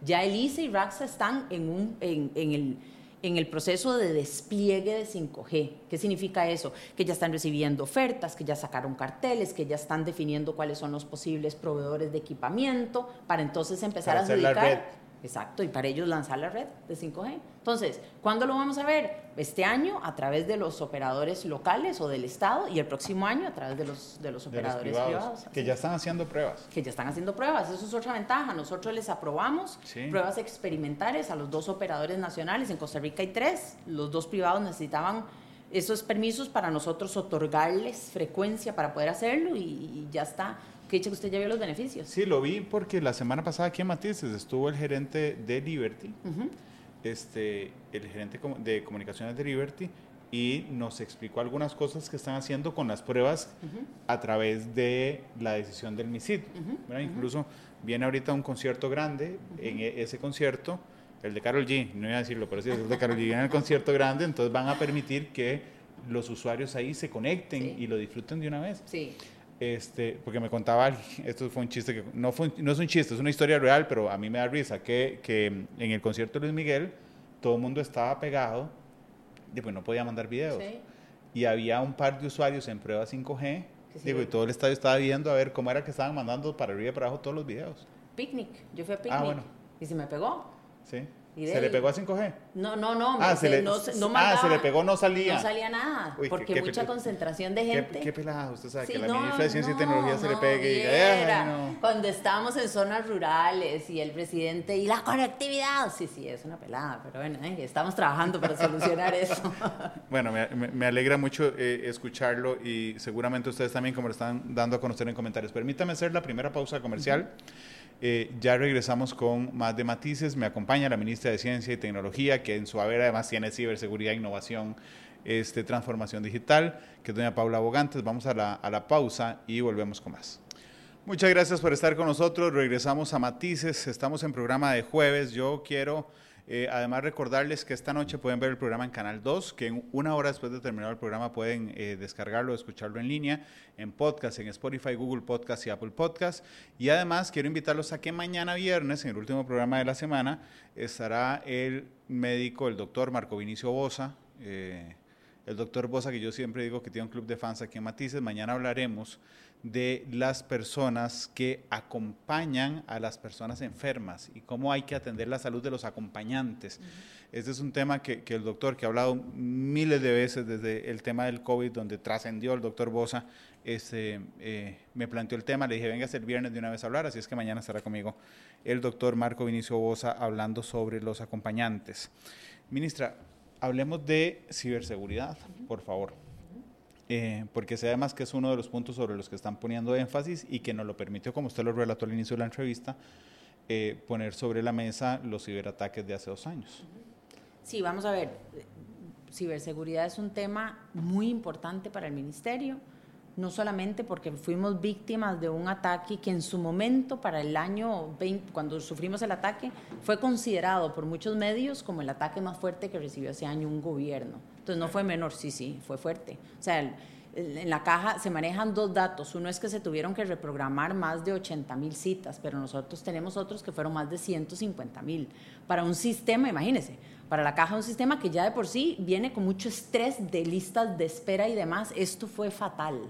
ya el ICE y RAXA están en, un, en el en el proceso de despliegue de 5G. ¿Qué significa eso? Que ya están recibiendo ofertas, que ya sacaron carteles, que ya están definiendo cuáles son los posibles proveedores de equipamiento para entonces empezar a adjudicar. Exacto, y para ellos lanzar la red de 5G. Entonces, ¿cuándo lo vamos a ver? Este año a través de los operadores locales o del Estado y el próximo año a través de los, de los operadores privados, Que ya están haciendo pruebas. Que ya están haciendo pruebas, eso es otra ventaja. Nosotros les aprobamos pruebas experimentales a los dos operadores nacionales, en Costa Rica hay tres, los dos privados necesitaban esos permisos para nosotros otorgarles frecuencia para poder hacerlo y ya está que dicho que usted ya vio los beneficios. Sí, lo vi porque la semana pasada aquí en Matices estuvo el gerente de Liberty, este, el gerente de comunicaciones de Liberty, y nos explicó algunas cosas que están haciendo con las pruebas a través de la decisión del MISID. Incluso viene ahorita un concierto grande, en e, ese concierto, el de Carol G, no iba a decirlo, pero sí, el de Carol G, viene el concierto grande, entonces van a permitir que los usuarios ahí se conecten y lo disfruten de una vez. Sí. Este, porque me contaba, esto fue un chiste que no, fue, no es un chiste, es una historia real, pero a mí me da risa, que, que en el concierto de Luis Miguel todo el mundo estaba pegado, y pues no podía mandar videos. Y había un par de usuarios en prueba 5G, digo, y todo el estadio estaba viendo a ver cómo era que estaban mandando para arriba y para abajo todos los videos. Picnic, yo fui a ah, Picnic. Ah, bueno. Y se me pegó. Sí. ¿Se le pegó a 5G? No, no, no. Ah, se, le, no, ah, se le pegó, no salía. No salía nada, porque mucha concentración de gente. Qué, qué pelada, usted sabe que la ministra de Ciencia y Tecnología se le pegue y diga, Cuando estábamos en zonas rurales y el presidente, y la conectividad, sí, sí, es una pelada, pero bueno, eh, estamos trabajando para solucionar eso. bueno, me, me, alegra mucho eh, escucharlo y seguramente ustedes también, como lo están dando a conocer en comentarios. Permítame hacer la primera pausa comercial. Eh, ya regresamos con más de matices. Me acompaña la ministra de Ciencia y Tecnología, que en su haber además tiene ciberseguridad, innovación, este, transformación digital, que es doña Paula Bogantes. Vamos a la, a la pausa y volvemos con más. Muchas gracias por estar con nosotros. Regresamos a Matices. Estamos en programa de jueves. Yo quiero eh, además, recordarles que esta noche pueden ver el programa en Canal 2, que en una hora después de terminar el programa pueden eh, descargarlo, escucharlo en línea, en podcast, en Spotify, Google Podcast y Apple Podcast. Y además, quiero invitarlos a que mañana viernes, en el último programa de la semana, estará el médico, el doctor Marco Vinicio Bosa. Eh, el doctor Bosa, que yo siempre digo que tiene un club de fans aquí en Matices. Mañana hablaremos de las personas que acompañan a las personas enfermas y cómo hay que atender la salud de los acompañantes. Este es un tema que, el doctor, que ha hablado miles de veces desde el tema del COVID, donde trascendió el doctor Bosa, este, eh, me planteó el tema, le dije, venga el viernes de una vez a hablar, así es que mañana estará conmigo el doctor Marco Vinicio Bosa hablando sobre los acompañantes. Ministra, hablemos de ciberseguridad, por favor. Eh, porque sé además que es uno de los puntos sobre los que están poniendo énfasis y que nos lo permitió, como usted lo relató al inicio de la entrevista, eh, poner sobre la mesa los ciberataques de hace dos años. Sí, vamos a ver. Ciberseguridad es un tema muy importante para el ministerio no solamente porque fuimos víctimas de un ataque que en su momento, para el año 20, cuando sufrimos el ataque, fue considerado por muchos medios como el ataque más fuerte que recibió ese año un gobierno. Entonces no fue menor, sí, sí, fue fuerte. O sea, en la caja se manejan dos datos. Uno es que se tuvieron que reprogramar más de 80 mil citas, pero nosotros tenemos otros que fueron más de 150 mil. Para un sistema, imagínense, para la caja un sistema que ya de por sí viene con mucho estrés de listas de espera y demás, esto fue fatal.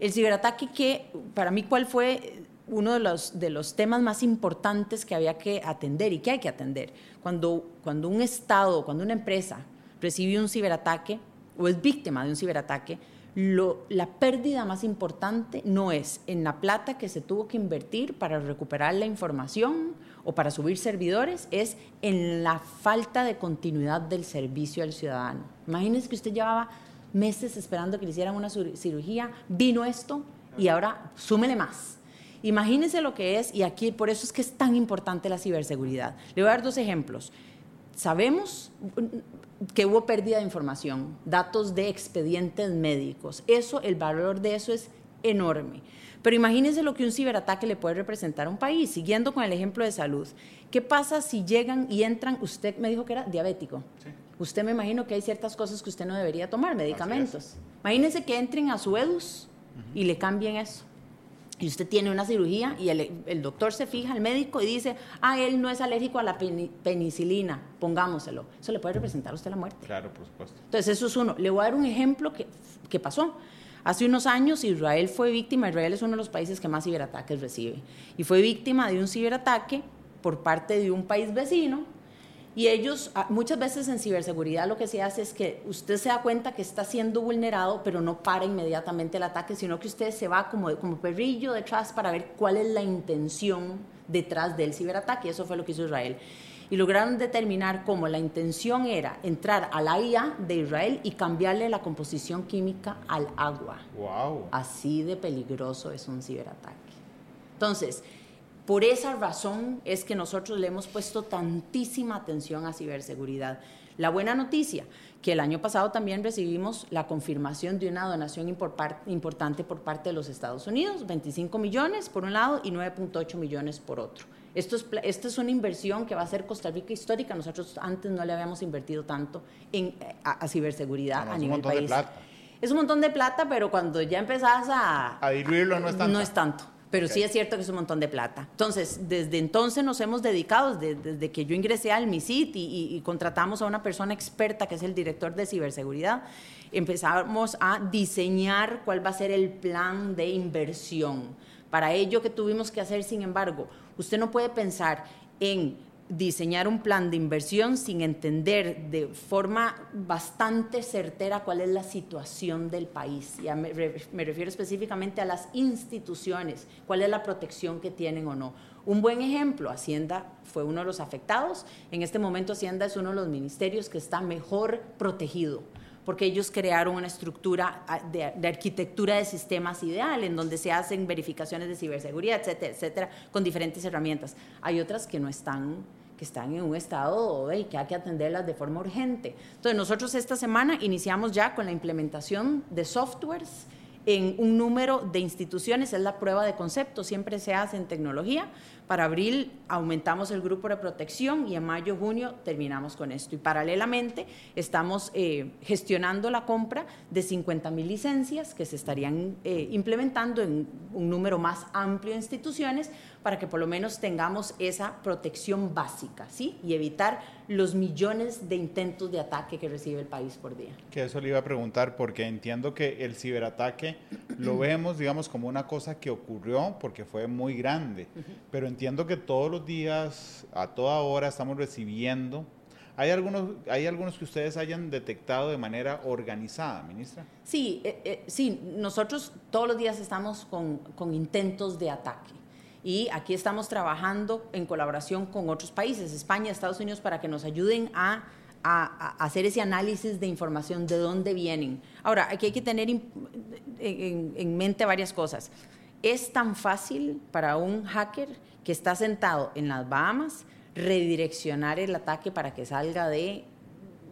El ciberataque que, para mí, ¿cuál fue uno de los, de los temas más importantes que había que atender y que hay que atender? Cuando, cuando un Estado, cuando una empresa recibe un ciberataque o es víctima de un ciberataque, la pérdida más importante no es en la plata que se tuvo que invertir para recuperar la información o para subir servidores, es en la falta de continuidad del servicio al ciudadano. Imagínense que usted llevaba meses esperando que le hicieran una cirugía, vino esto y ahora súmele más. Imagínense lo que es, y aquí por eso es que es tan importante la ciberseguridad. Le voy a dar dos ejemplos. Sabemos que hubo pérdida de información, datos de expedientes médicos. Eso, el valor de eso es enorme. Pero imagínense lo que un ciberataque le puede representar a un país. Siguiendo con el ejemplo de salud, ¿qué pasa si llegan y entran? Usted me dijo que era diabético. Usted me imagino que hay ciertas cosas que usted no debería tomar, medicamentos. Imagínense que entren a su EDUS y le cambien eso y usted tiene una cirugía y el, doctor se fija, el médico, y dice, ah, él no es alérgico a la penicilina, pongámoselo. Eso le puede representar a usted la muerte. Claro, por supuesto. Entonces, eso es uno. Le voy a dar un ejemplo que, que pasó. Hace unos años Israel fue víctima, Israel es uno de los países que más ciberataques recibe, y fue víctima de un ciberataque por parte de un país vecino y ellos, ah, muchas veces en ciberseguridad lo que se hace es que usted se da cuenta que está siendo vulnerado, pero no para inmediatamente el ataque, sino que usted se va como, como perrillo detrás para ver cuál es la intención detrás del ciberataque. Eso fue lo que hizo Israel. Y lograron determinar cómo la intención era entrar a la IA de Israel y cambiarle la composición química al agua. Wow. Así de peligroso es un ciberataque. Entonces, por esa razón es que nosotros le hemos puesto tantísima atención a ciberseguridad. La buena noticia, que el año pasado también recibimos la confirmación de una donación importante por parte de los Estados Unidos, 25 millones por un lado y 9.8 millones por otro. Esto es, esta es una inversión que va a ser Costa Rica histórica. Nosotros antes no le habíamos invertido tanto en, a, ciberseguridad a nivel país. Es un montón de plata, pero cuando ya empezás a... A diluirlo no es tanto. No es tanto. Pero sí es cierto que es un montón de plata. Entonces, desde entonces nos hemos dedicado, desde, que yo ingresé al MISIT y, contratamos a una persona experta que es el director de ciberseguridad, empezamos a diseñar cuál va a ser el plan de inversión. Para ello, que tuvimos que hacer, sin embargo? Usted no puede pensar en diseñar un plan de inversión sin entender de forma bastante certera cuál es la situación del país. Ya me, refiero específicamente a las instituciones, cuál es la protección que tienen o no. Un buen ejemplo, Hacienda fue uno de los afectados. En este momento Hacienda es uno de los ministerios que está mejor protegido porque ellos crearon una estructura ah, de, de, arquitectura de sistemas ideal, en donde se hacen verificaciones de ciberseguridad, etcétera, etcétera, con diferentes herramientas. Hay otras que no están que están en un estado y que hay que atenderlas de forma urgente. Entonces, nosotros esta semana iniciamos ya con la implementación de softwares en un número de instituciones, es la prueba de concepto, siempre se hace en tecnología. Para abril aumentamos el grupo de protección y en mayo, junio terminamos con esto. Y paralelamente estamos eh, gestionando la compra de 50 mil licencias que se estarían eh, implementando en un número más amplio de instituciones para que por lo menos tengamos esa protección básica, ¿sí? Y evitar los millones de intentos de ataque que recibe el país por día. Que eso le iba a preguntar, porque entiendo que el ciberataque lo vemos, digamos, como una cosa que ocurrió porque fue muy grande, pero entiendo que todos los días, a toda hora, estamos recibiendo ¿Hay algunos, ¿Hay algunos que ustedes hayan detectado de manera organizada, ministra? Sí, eh, eh, sí, nosotros todos los días estamos con, con, intentos de ataque y aquí estamos trabajando en colaboración con otros países, España, Estados Unidos, para que nos ayuden a, hacer ese análisis de información, de dónde vienen. Ahora, aquí hay que tener en, mente varias cosas. es tan fácil para un hacker que está sentado en las Bahamas redireccionar el ataque para que salga de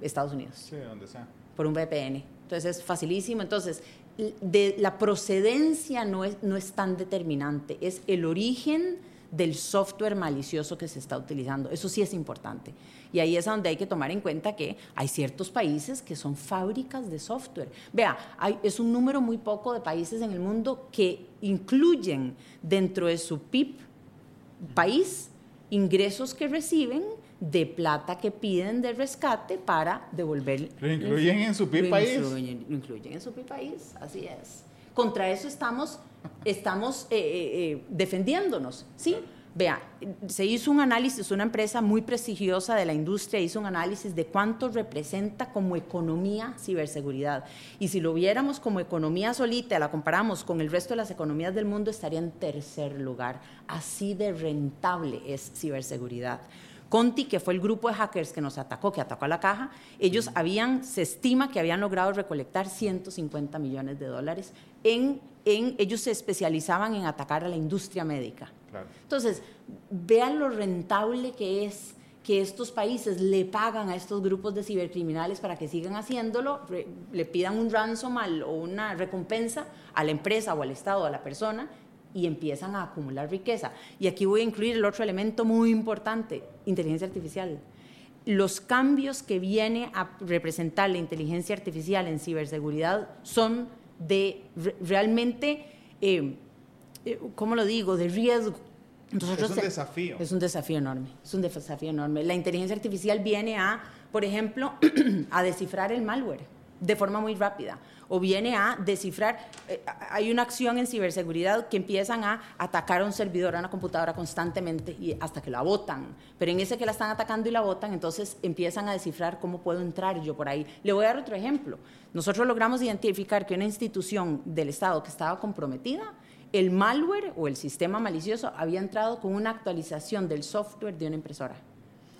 Estados Unidos. Sí, donde sea. Por un VPN. Entonces es facilísimo. Entonces, de, la procedencia no es, no es tan determinante, es el origen del software malicioso que se está utilizando. Eso sí es importante. Y ahí es donde hay que tomar en cuenta que hay ciertos países que son fábricas de software. Vea, es un número muy poco de países en el mundo que incluyen dentro de su PIB país ingresos que reciben de plata que piden de rescate para devolver. Lo incluyen en su PIB país. Lo incluyen, en su PIB país, así es. Contra eso estamos, estamos eh, eh, eh, defendiéndonos, ¿sí? Vea, se hizo un análisis, una empresa muy prestigiosa de la industria hizo un análisis de cuánto representa como economía ciberseguridad. Y si lo viéramos como economía solita, la comparamos con el resto de las economías del mundo, estaría en tercer lugar. Así de rentable es ciberseguridad. Conti, que fue el grupo de hackers que nos atacó, que atacó a la caja, ellos habían, se estima que habían logrado recolectar 150 millones de dólares en, en ellos se especializaban en atacar a la industria médica. Entonces, vean lo rentable que es que estos países le pagan a estos grupos de cibercriminales para que sigan haciéndolo, le pidan un ransom o una recompensa a la empresa o al Estado o a la persona y empiezan a acumular riqueza. Y aquí voy a incluir el otro elemento muy importante, inteligencia artificial. Los cambios que viene a representar la inteligencia artificial en ciberseguridad son de realmente... Eh, eh, ¿cómo lo digo?, de riesgo. es un desafío. Es un desafío enorme, es un desafío enorme. La inteligencia artificial viene a, por ejemplo, a descifrar el malware de forma muy rápida o viene a descifrar. Eh, hay una acción en ciberseguridad que empiezan a atacar a un servidor, a una computadora constantemente y hasta que la botan. Pero en ese que la están atacando y la botan, entonces empiezan a descifrar cómo puedo entrar yo por ahí. Le voy a dar otro ejemplo. Nosotros logramos identificar que una institución del Estado que estaba comprometida el malware o el sistema malicioso había entrado con una actualización del software de una impresora.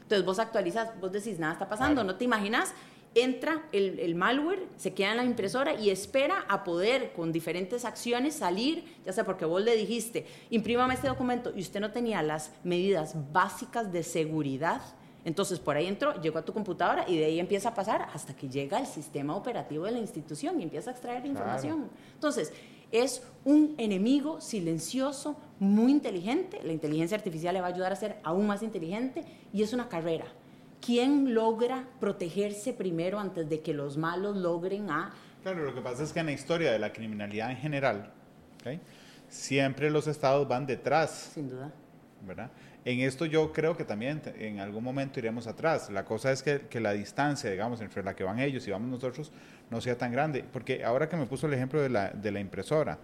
Entonces vos actualizas, vos decís, nada está pasando, no te imaginas, entra el, malware, se queda en la impresora y espera a poder con diferentes acciones salir, ya sea porque vos le dijiste, imprímame este documento y usted no tenía las medidas básicas de seguridad, entonces por ahí entró, llegó a tu computadora y de ahí empieza a pasar hasta que llega al sistema operativo de la institución y empieza a extraer información. Entonces, es un enemigo silencioso, muy inteligente. La inteligencia artificial le va a ayudar a ser aún más inteligente y es una carrera. ¿Quién logra protegerse primero antes de que los malos logren a... Claro, lo que pasa es que en la historia de la criminalidad en general, siempre los estados van detrás. Sin duda. ¿verdad? En esto yo creo que también en algún momento iremos atrás. La cosa es que, que, la distancia, digamos, entre la que van ellos y vamos nosotros no sea tan grande. Porque ahora que me puso el ejemplo de la, de la impresora,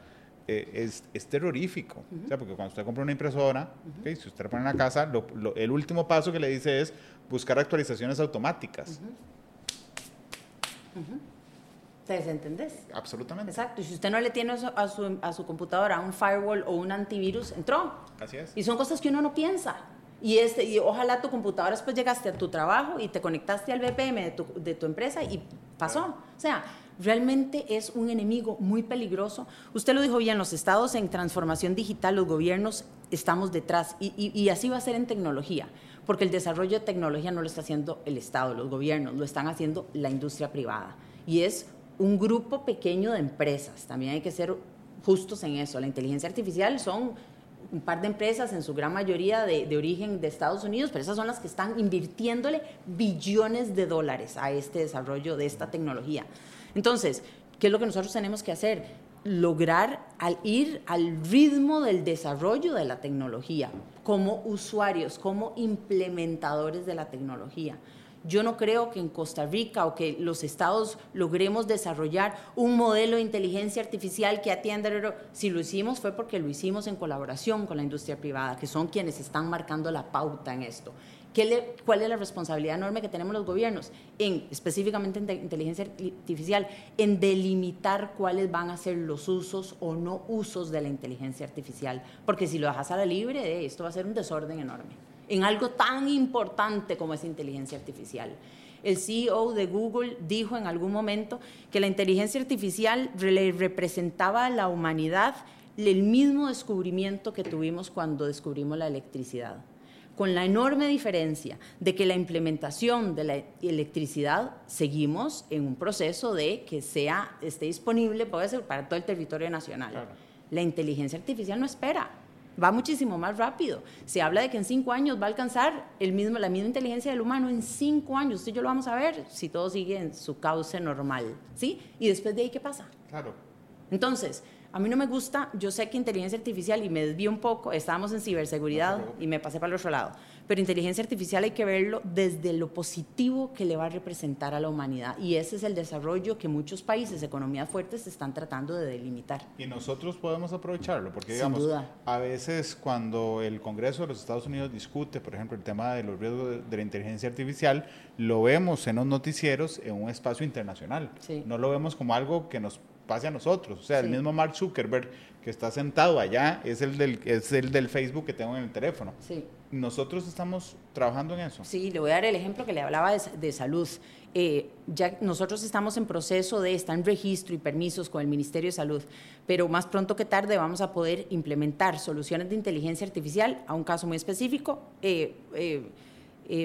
eh, es, es, terrorífico. o sea, porque cuando usted compra una impresora, si usted la pone en la casa, el último paso que le dice es buscar actualizaciones automáticas. ¿Ustedes entendés? Absolutamente. Exacto. Y si usted no le tiene a su, a su computadora un firewall o un antivirus, entró. Así es. Y son cosas que uno no piensa. Y, este, y ojalá tu computadora después llegaste a tu trabajo y te conectaste al VPN de tu, de tu empresa y pasó. O sea, realmente es un enemigo muy peligroso. Usted lo dijo bien, los estados en transformación digital, los gobiernos estamos detrás y, y, así va a ser en tecnología, porque el desarrollo de tecnología no lo está haciendo el Estado, los gobiernos, lo están haciendo la industria privada. Y es un grupo pequeño de empresas. También hay que ser justos en eso. La inteligencia artificial son un par de empresas, en su gran mayoría de, origen de Estados Unidos, pero esas son las que están invirtiéndole billones de dólares a este desarrollo de esta tecnología. Entonces, ¿qué es lo que nosotros tenemos que hacer? Lograr al ir al ritmo del desarrollo de la tecnología como usuarios, como implementadores de la tecnología. Yo no creo que en Costa Rica o que los estados logremos desarrollar un modelo de inteligencia artificial que atienda. Si lo hicimos fue porque lo hicimos en colaboración con la industria privada, que son quienes están marcando la pauta en esto. ¿Cuál es la responsabilidad enorme que tenemos los gobiernos, en, específicamente en inteligencia artificial, en delimitar cuáles van a ser los usos o no usos de la inteligencia artificial? Porque si lo dejas a la libre, esto va a ser un desorden enorme en algo tan importante como es inteligencia artificial. El CEO de Google dijo en algún momento que la inteligencia artificial le representaba a la humanidad el mismo descubrimiento que tuvimos cuando descubrimos la electricidad con la enorme diferencia de que la implementación de la electricidad seguimos en un proceso de que sea esté disponible puede ser para todo el territorio nacional. La inteligencia artificial no espera, va muchísimo más rápido. Se habla de que en cinco años va a alcanzar el mismo, la misma inteligencia del humano en cinco años. Usted y yo lo vamos a ver si todo sigue en su cauce normal, ¿sí? Y después de ahí, ¿qué pasa? Claro. Entonces, a mí no me gusta, yo sé que inteligencia artificial, y me desvío un poco, estábamos en ciberseguridad y me pasé para el otro lado, pero inteligencia artificial hay que verlo desde lo positivo que le va a representar a la humanidad. Y ese es el desarrollo que muchos países, economías fuertes, están tratando de delimitar. Y nosotros podemos aprovecharlo, porque digamos, a veces cuando el Congreso de los Estados Unidos discute, por ejemplo, el tema de los riesgos de, la inteligencia artificial, lo vemos en los noticieros en un espacio internacional. No lo vemos como algo que nos pase a nosotros. O sea, el mismo Mark Zuckerberg que está sentado allá es el, del, es el del Facebook que tengo en el teléfono. Sí. Nosotros estamos trabajando en eso. Sí, le voy a dar el ejemplo que le hablaba de, salud. Eh, ya nosotros estamos en proceso de estar en registro y permisos con el Ministerio de Salud, pero más pronto que tarde vamos a poder implementar soluciones de inteligencia artificial a un caso muy específico, eh, eh,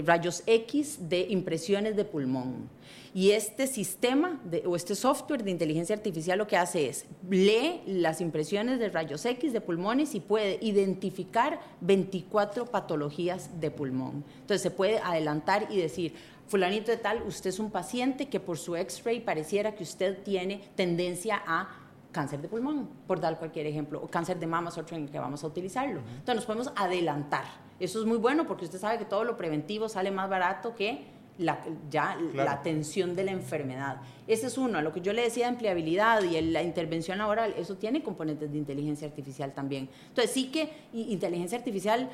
rayos X de impresiones de pulmón. Y este sistema o este software de inteligencia artificial lo que hace es lee las impresiones de rayos X de pulmones y puede identificar 24 patologías de pulmón. Entonces se puede adelantar y decir, fulanito de tal, usted es un paciente que por su X-ray pareciera que usted tiene tendencia a cáncer de pulmón, por dar cualquier ejemplo, o cáncer de mama es otro en el que vamos a utilizarlo. Entonces nos podemos adelantar. Eso es muy bueno porque usted sabe que todo lo preventivo sale más barato que la, ya la atención de la enfermedad. Ese es uno. A lo que yo le decía de empleabilidad y la intervención laboral, eso tiene componentes de inteligencia artificial también. Entonces sí que inteligencia artificial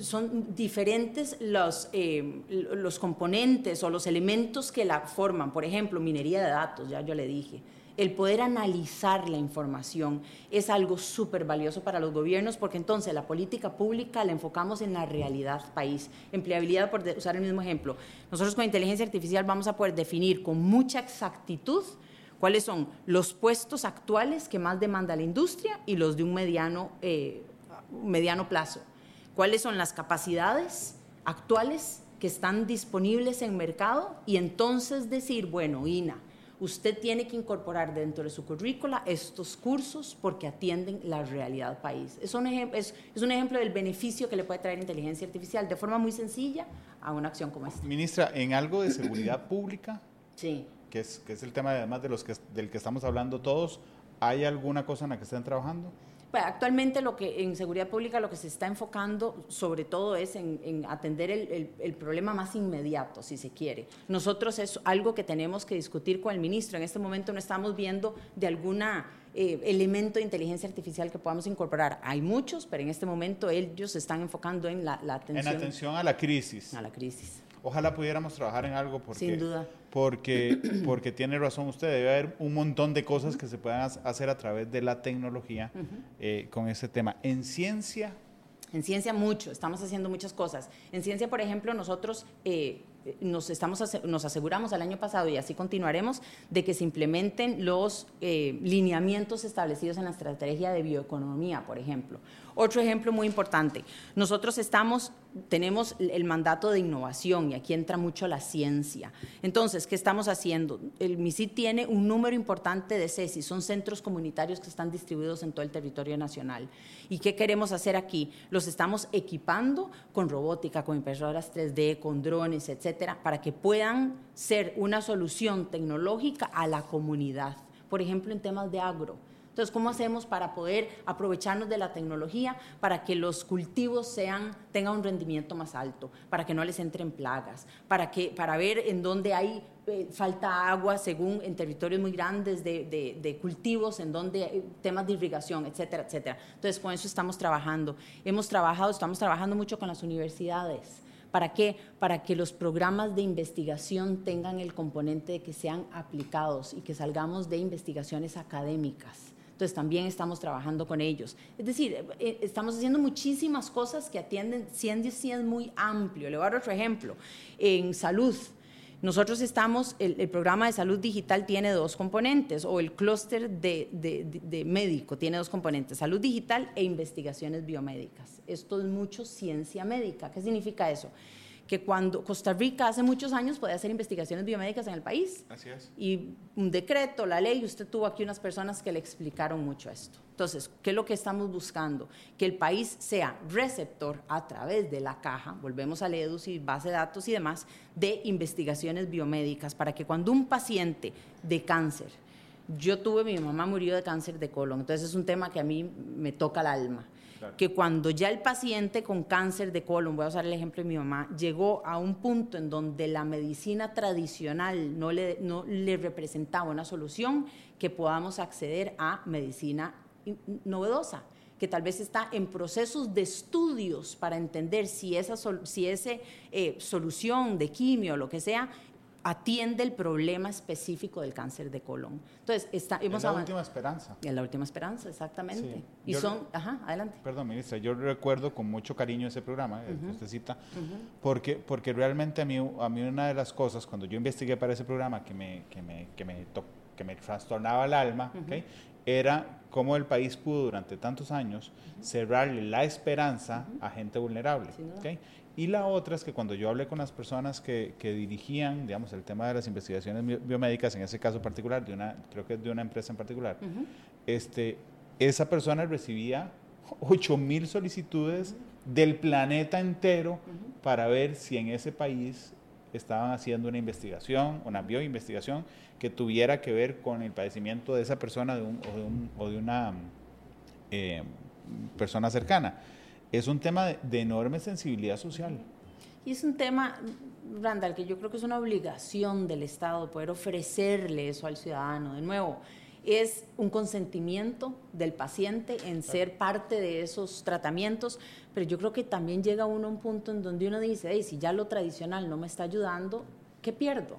son diferentes los, eh, los componentes o los elementos que la forman. Por ejemplo, minería de datos, ya yo le dije el poder analizar la información es algo súper valioso para los gobiernos porque entonces la política pública la enfocamos en la realidad país. Empleabilidad, por usar el mismo ejemplo. Nosotros con inteligencia artificial vamos a poder definir con mucha exactitud cuáles son los puestos actuales que más demanda la industria y los de un mediano, eh, mediano plazo. Cuáles son las capacidades actuales que están disponibles en mercado y entonces decir, bueno, INA, usted tiene que incorporar dentro de su currícula estos cursos porque atienden la realidad país. Es un, es, es un ejemplo del beneficio que le puede traer inteligencia artificial de forma muy sencilla a una acción como esta. Ministra, en algo de seguridad pública, sí. que, es, que es el tema además de los que, del que estamos hablando todos, ¿hay alguna cosa en la que estén trabajando? Actualmente lo que en seguridad pública lo que se está enfocando sobre todo es en, atender el, problema más inmediato, si se quiere. Nosotros es algo que tenemos que discutir con el ministro. En este momento no estamos viendo de alguna eh, elemento de inteligencia artificial que podamos incorporar. Hay muchos, pero en este momento ellos se están enfocando en la, la atención. En atención a la crisis. A la crisis. Ojalá pudiéramos trabajar en algo porque, Sin duda. Porque, porque tiene razón usted, debe haber un montón de cosas que se puedan hacer a través de la tecnología eh, con ese tema. En ciencia... En ciencia mucho, estamos haciendo muchas cosas. En ciencia, por ejemplo, nosotros eh, nos, estamos, nos aseguramos el año pasado y así continuaremos de que se implementen los eh, lineamientos establecidos en la estrategia de bioeconomía, por ejemplo. Otro ejemplo muy importante, nosotros tenemos el mandato de innovación y aquí entra mucho la ciencia. Entonces, ¿qué estamos haciendo? El MISID tiene un número importante de CESI, son centros comunitarios que están distribuidos en todo el territorio nacional. ¿Y qué queremos hacer aquí? Los estamos equipando con robótica, con impresoras 3D, con drones, etcétera, para que puedan ser una solución tecnológica a la comunidad. Por ejemplo, en temas de agro entonces, ¿cómo hacemos para poder aprovecharnos de la tecnología para que los cultivos sean, tengan un rendimiento más alto, para que no les entren plagas, para, que, para ver en dónde hay eh, falta agua según en territorios muy grandes de, cultivos, en donde hay temas de irrigación, etcétera, etcétera. Entonces, con eso estamos trabajando. Hemos trabajado, estamos trabajando mucho con las universidades. ¿Para qué? Para que los programas de investigación tengan el componente de que sean aplicados y que salgamos de investigaciones académicas. Entonces también estamos trabajando con ellos. Es decir, eh, eh, estamos haciendo muchísimas cosas que atienden, ciencia es muy amplio. Le voy a dar otro ejemplo. En salud, Nosotros estamos, el, programa de salud digital tiene dos componentes, o el clúster de, de, médico tiene dos componentes, salud digital e investigaciones biomédicas. Esto es mucho ciencia médica. ¿Qué significa eso? Que cuando Costa Rica hace muchos años podía hacer investigaciones biomédicas en el país. Así es. Y un decreto, la ley, usted tuvo aquí unas personas que le explicaron mucho esto. Entonces, ¿qué es lo que estamos buscando? Que el país sea receptor a través de la caja, volvemos a EDUS y base de datos y demás, de investigaciones biomédicas, para que cuando un paciente de cáncer, yo tuve, mi mamá murió de cáncer de colon, entonces es un tema que a mí me toca el alma que cuando ya el paciente con cáncer de colon, voy a usar el ejemplo de mi mamá, llegó a un punto en donde la medicina tradicional no le, no le representaba una solución, que podamos acceder a medicina novedosa que tal vez está en procesos de estudios para entender si esa si eh, solución de quimio o lo que sea atiende el problema específico del cáncer de colon. Entonces, está, hemos es la última esperanza. Es la última esperanza, exactamente. Y son, ajá, adelante. Perdón, ministra, yo recuerdo con mucho cariño ese programa, el que usted cita, porque, porque realmente a mí, a mí una de las cosas, cuando yo investigué para ese programa que me, que me, que me, que me trastornaba el alma, era cómo el país pudo durante tantos años cerrarle la esperanza a gente vulnerable. ¿okay? Y la otra es que cuando yo hablé con las personas que, que, dirigían, digamos, el tema de las investigaciones biomédicas, en ese caso particular, de una, creo que es de una empresa en particular, este, esa persona recibía 8 mil solicitudes del planeta entero para ver si en ese país estaban haciendo una investigación, una bioinvestigación que tuviera que ver con el padecimiento de esa persona de un, o, de un, o, de una eh, persona cercana es un tema de, enorme sensibilidad social. Y es un tema, Randall, que yo creo que es una obligación del Estado poder ofrecerle eso al ciudadano. De nuevo, es un consentimiento del paciente en ser parte de esos tratamientos, pero yo creo que también llega uno a un punto en donde uno dice, hey, si ya lo tradicional no me está ayudando, ¿qué pierdo?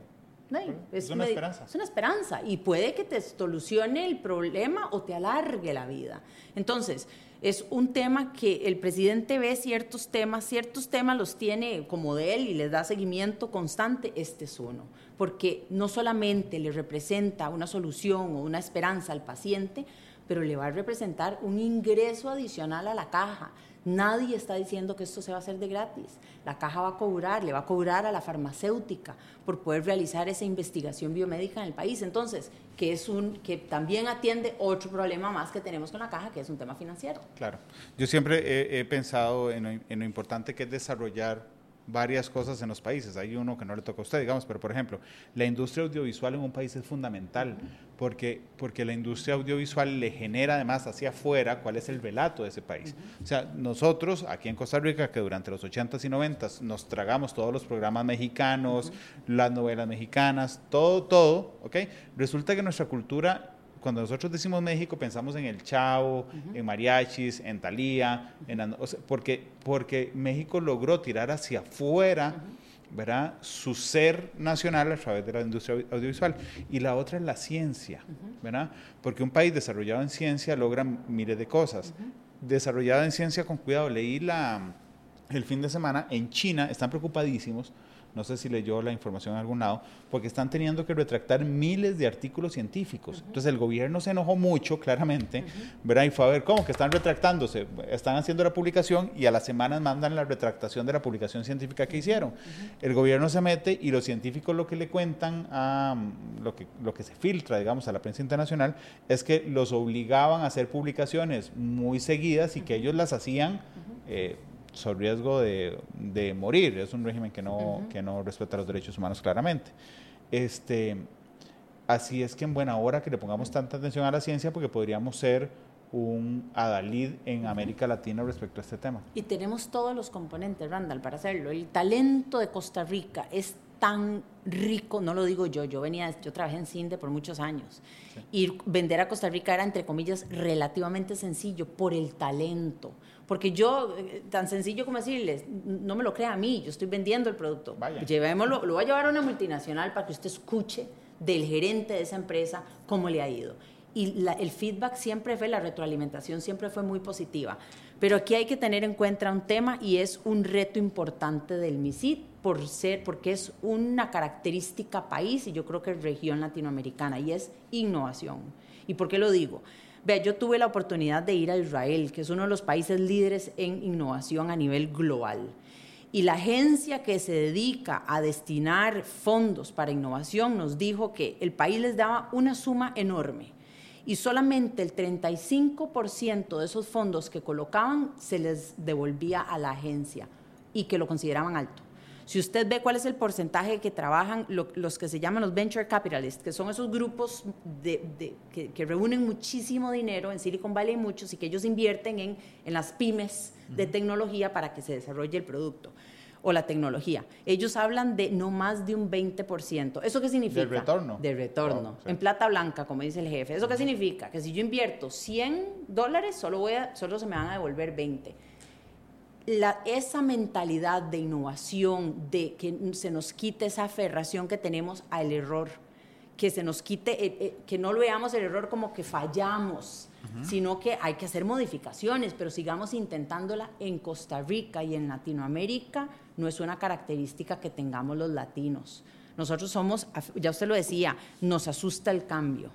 es, una esperanza. Es una esperanza y puede que te solucione el problema o te alargue la vida. Entonces, es un tema que el presidente ve ciertos temas, ciertos temas los tiene como de él y les da seguimiento constante, este es uno, porque no solamente le representa una solución o una esperanza al paciente, pero le va a representar un ingreso adicional a la caja. Nadie está diciendo que esto se va a hacer de gratis. La caja va a cobrar, le va a cobrar a la farmacéutica por poder realizar esa investigación biomédica en el país. Entonces, que es un que también atiende otro problema más que tenemos con la caja, que es un tema financiero. Claro. Yo siempre he, pensado en lo importante que es desarrollar varias cosas en los países. Hay uno que no le toca a usted, digamos, pero por ejemplo, la industria audiovisual en un país es fundamental porque, porque la industria audiovisual le genera además hacia afuera cuál es el relato de ese país. O sea, nosotros aquí en Costa Rica, que durante los 80s y 90s nos tragamos todos los programas mexicanos, las novelas mexicanas, todo, todo, ¿ok? Resulta que nuestra cultura cuando nosotros decimos México pensamos en el Chavo, en mariachis, en Talía, en, porque, porque México logró tirar hacia afuera ¿verdad? su ser nacional a través de la industria audiovisual. Y la otra es la ciencia, ¿verdad? porque un país desarrollado en ciencia logra miles de cosas. Desarrollado en ciencia con cuidado, leí la, el fin de semana en China, están preocupadísimos no sé si leyó la información en algún lado, porque están teniendo que retractar miles de artículos científicos. Entonces el gobierno se enojó mucho, claramente, ¿verdad? Y fue a ver cómo que están retractándose, están haciendo la publicación y a las semanas mandan la retractación de la publicación científica que hicieron. El gobierno se mete y los científicos lo que le cuentan a lo que, lo que se filtra, digamos, a la prensa internacional, es que los obligaban a hacer publicaciones muy seguidas y que ellos las hacían sobre riesgo de, de, morir. Es un régimen que no, que no respeta los derechos humanos claramente. Este, así es que en buena hora que le pongamos tanta atención a la ciencia porque podríamos ser un adalid en América Latina respecto a este tema. Y tenemos todos los componentes, Randall, para hacerlo. El talento de Costa Rica es tan rico, no lo digo yo, yo venía, yo trabajé en CINDE por muchos años y vender a Costa Rica era, entre comillas, relativamente sencillo por el talento. Porque yo, eh, tan sencillo como decirles, no me lo crea a mí, yo estoy vendiendo el producto. Llevémoslo, lo voy a llevar a una multinacional para que usted escuche del gerente de esa empresa cómo le ha ido. Y el feedback siempre fue, la retroalimentación siempre fue muy positiva. Pero aquí hay que tener en cuenta un tema y es un reto importante del MISIT por ser, porque es una característica país y yo creo que región latinoamericana y es innovación. ¿Y por qué lo digo? Vea, yo tuve la oportunidad de ir a Israel, que es uno de los países líderes en innovación a nivel global. Y la agencia que se dedica a destinar fondos para innovación nos dijo que el país les daba una suma enorme y solamente el 35% de esos fondos que colocaban se les devolvía a la agencia y que lo consideraban alto. Si usted ve cuál es el porcentaje que trabajan los que se llaman los venture capitalists, que son esos grupos que, reúnen muchísimo dinero en Silicon Valley, muchos, y que ellos invierten en, en las pymes de tecnología para que se desarrolle el producto o la tecnología. Ellos hablan de no más de un 20%. ¿Eso qué significa? De retorno. De retorno. Oh, en plata blanca, como dice el jefe. ¿Eso qué significa? Que si yo invierto 100 dólares, solo, voy a, solo se me van a devolver 20 esa mentalidad de innovación, de que se nos quite esa aferración que tenemos al error, que se nos quite, eh, eh, que no lo veamos el error como que fallamos, sino que hay que hacer modificaciones, pero sigamos intentándola en Costa Rica y en Latinoamérica, no es una característica que tengamos los latinos. Nosotros somos, ya usted lo decía, nos asusta el cambio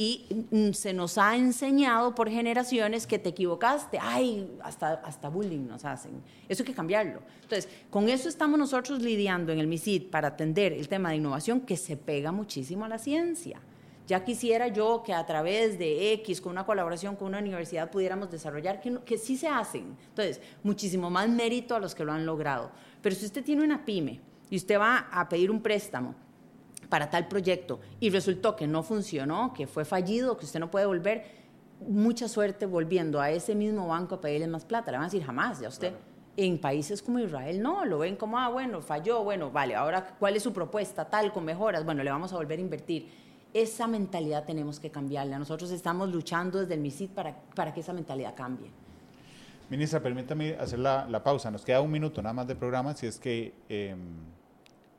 y mm, se nos ha enseñado por generaciones que te equivocaste, ay, hasta, hasta bullying nos hacen. Eso hay que cambiarlo. Entonces, con eso estamos nosotros lidiando en el MISID para atender el tema de innovación que se pega muchísimo a la ciencia. Ya quisiera yo que a través de X, con una colaboración con una universidad, pudiéramos desarrollar, que, que sí se hacen. Entonces, muchísimo más mérito a los que lo han logrado. Pero si usted tiene una pyme y usted va a pedir un préstamo para tal proyecto y resultó que no funcionó, que fue fallido, que usted no puede volver, mucha suerte volviendo a ese mismo banco a pedirle más plata. Le van a decir jamás, ya usted. En países como Israel no, lo ven como, ah, bueno, falló, bueno, vale, ahora, ¿cuál es su propuesta? Tal, con mejoras, bueno, le vamos a volver a invertir. Esa mentalidad tenemos que cambiarla. Nosotros estamos luchando desde el MISID para, para que esa mentalidad cambie. Ministra, permítame hacer la, la, pausa. Nos queda un minuto nada más de programa, si es que... Em,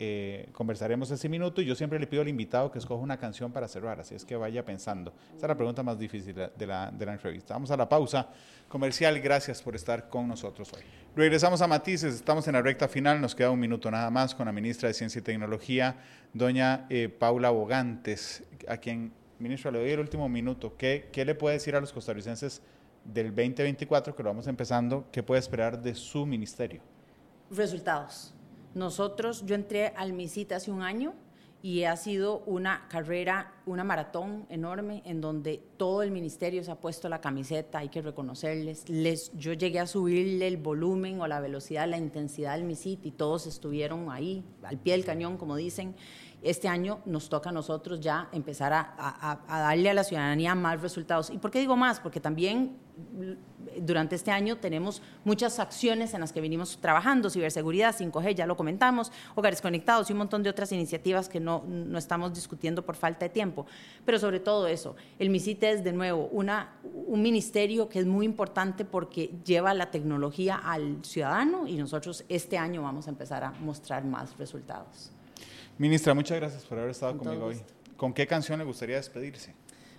eh, conversaremos ese minuto y yo siempre le pido al invitado que escoja una canción para cerrar, así es que vaya pensando. Esa es la pregunta más difícil de la, de la entrevista. Vamos a la pausa comercial, gracias por estar con nosotros hoy. Regresamos a Matices, estamos en la recta final, nos queda un minuto nada más con la ministra de Ciencia y Tecnología, doña eh, Paula Bogantes, a quien, ministra, le doy el último minuto. ¿Qué, ¿Qué le puede decir a los costarricenses del 2024, que lo vamos empezando, qué puede esperar de su ministerio? Resultados nosotros, yo entré al MISIT hace un año y ha sido una carrera, una maratón enorme en donde todo el ministerio se ha puesto la camiseta, hay que reconocerles. Les, yo llegué a subirle el volumen o la velocidad, la intensidad del MISIT y todos estuvieron ahí, al pie del cañón, como dicen. Este año nos toca a nosotros ya empezar a, darle a la ciudadanía más resultados. ¿Y por qué digo más? Porque también durante este año tenemos muchas acciones en las que venimos trabajando, ciberseguridad, 5G, ya lo comentamos, hogares conectados y un montón de otras iniciativas que no, no estamos discutiendo por falta de tiempo. Pero sobre todo eso, el MISIT es de nuevo una, un ministerio que es muy importante porque lleva la tecnología al ciudadano y nosotros este año vamos a empezar a mostrar más resultados. Ministra, muchas gracias por haber estado conmigo hoy. ¿Con qué canción le gustaría despedirse?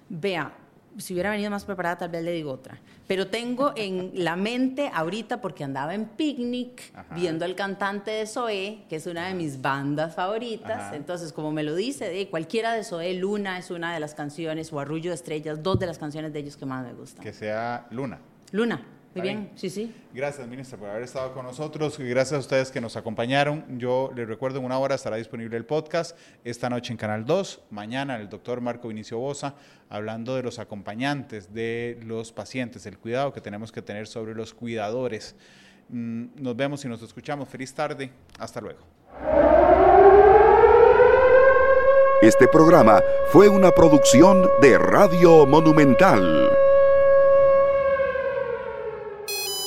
Vea, si hubiera venido más preparada, tal vez le digo otra. Pero tengo en la mente ahorita, porque andaba en picnic, viendo al cantante de Zoé, que es una de mis bandas favoritas. Entonces, como me lo dice, de cualquiera de Zoé, Luna es una de las canciones, o Arrullo de Estrellas, dos de las canciones de ellos que más me gustan. Que sea Luna. Luna. Muy bien, sí, sí. Gracias, ministra, por haber estado con nosotros y gracias a ustedes que nos acompañaron. Yo les recuerdo, en una hora estará disponible el podcast, esta noche en Canal 2, mañana el doctor Marco Vinicio Bosa, hablando de los acompañantes de los pacientes, el cuidado que tenemos que tener sobre los cuidadores. Mm, nos vemos y nos escuchamos. Feliz tarde. Hasta luego. Este programa fue una producción de Radio Monumental.